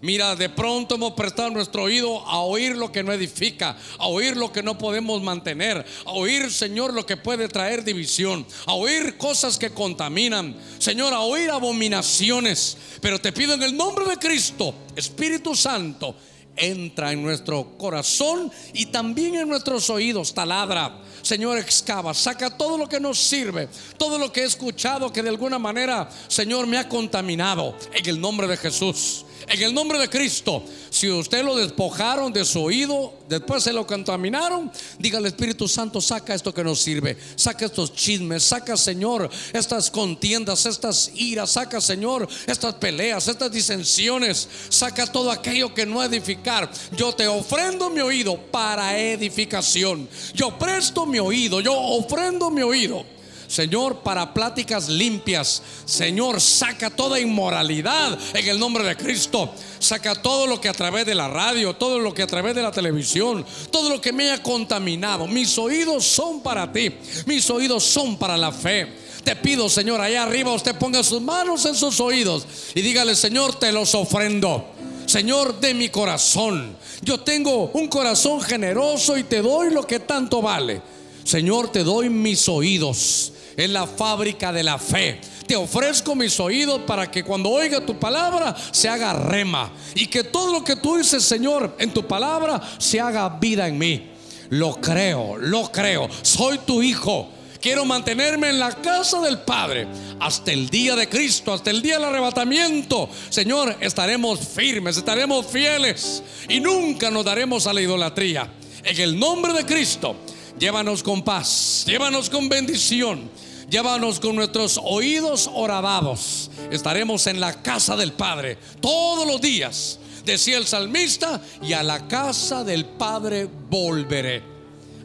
Mira, de pronto hemos prestado nuestro oído a oír lo que no edifica, a oír lo que no podemos mantener, a oír, Señor, lo que puede traer división, a oír cosas que contaminan, Señor, a oír abominaciones. Pero te pido en el nombre de Cristo, Espíritu Santo, entra en nuestro corazón y también en nuestros oídos, taladra. Señor, excava, saca todo lo que nos sirve, todo lo que he escuchado que de alguna manera, Señor, me ha contaminado. En el nombre de Jesús. En el nombre de Cristo, si usted lo despojaron de su oído, después se lo contaminaron, diga al Espíritu Santo, saca esto que nos sirve, saca estos chismes, saca Señor estas contiendas, estas iras, saca Señor estas peleas, estas disensiones, saca todo aquello que no edificar. Yo te ofrendo mi oído para edificación. Yo presto mi oído, yo ofrendo mi oído Señor, para pláticas limpias. Señor, saca toda inmoralidad en el nombre de Cristo. Saca todo lo que a través de la radio, todo lo que a través de la televisión, todo lo que me haya contaminado. Mis oídos son para ti. Mis oídos son para la fe. Te pido, Señor, allá arriba usted ponga sus manos en sus oídos y dígale, Señor, te los ofrendo. Señor, de mi corazón. Yo tengo un corazón generoso y te doy lo que tanto vale. Señor, te doy mis oídos es la fábrica de la fe. Te ofrezco mis oídos para que cuando oiga tu palabra se haga rema y que todo lo que tú dices, Señor, en tu palabra se haga vida en mí. Lo creo, lo creo. Soy tu hijo. Quiero mantenerme en la casa del Padre hasta el día de Cristo, hasta el día del arrebatamiento. Señor, estaremos firmes, estaremos fieles y nunca nos daremos a la idolatría. En el nombre de Cristo. Llévanos con paz, llévanos con bendición, llévanos con nuestros oídos horadados. Estaremos en la casa del Padre todos los días, decía el salmista, y a la casa del Padre volveré.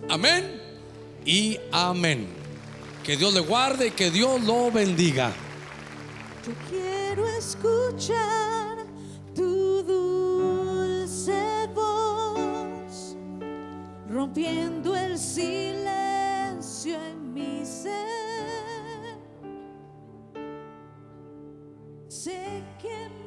Amén y amén. Que Dios le guarde y que Dios lo bendiga. Yo quiero escuchar tu dulce voz rompiendo el silencio en mi ser. Sé que me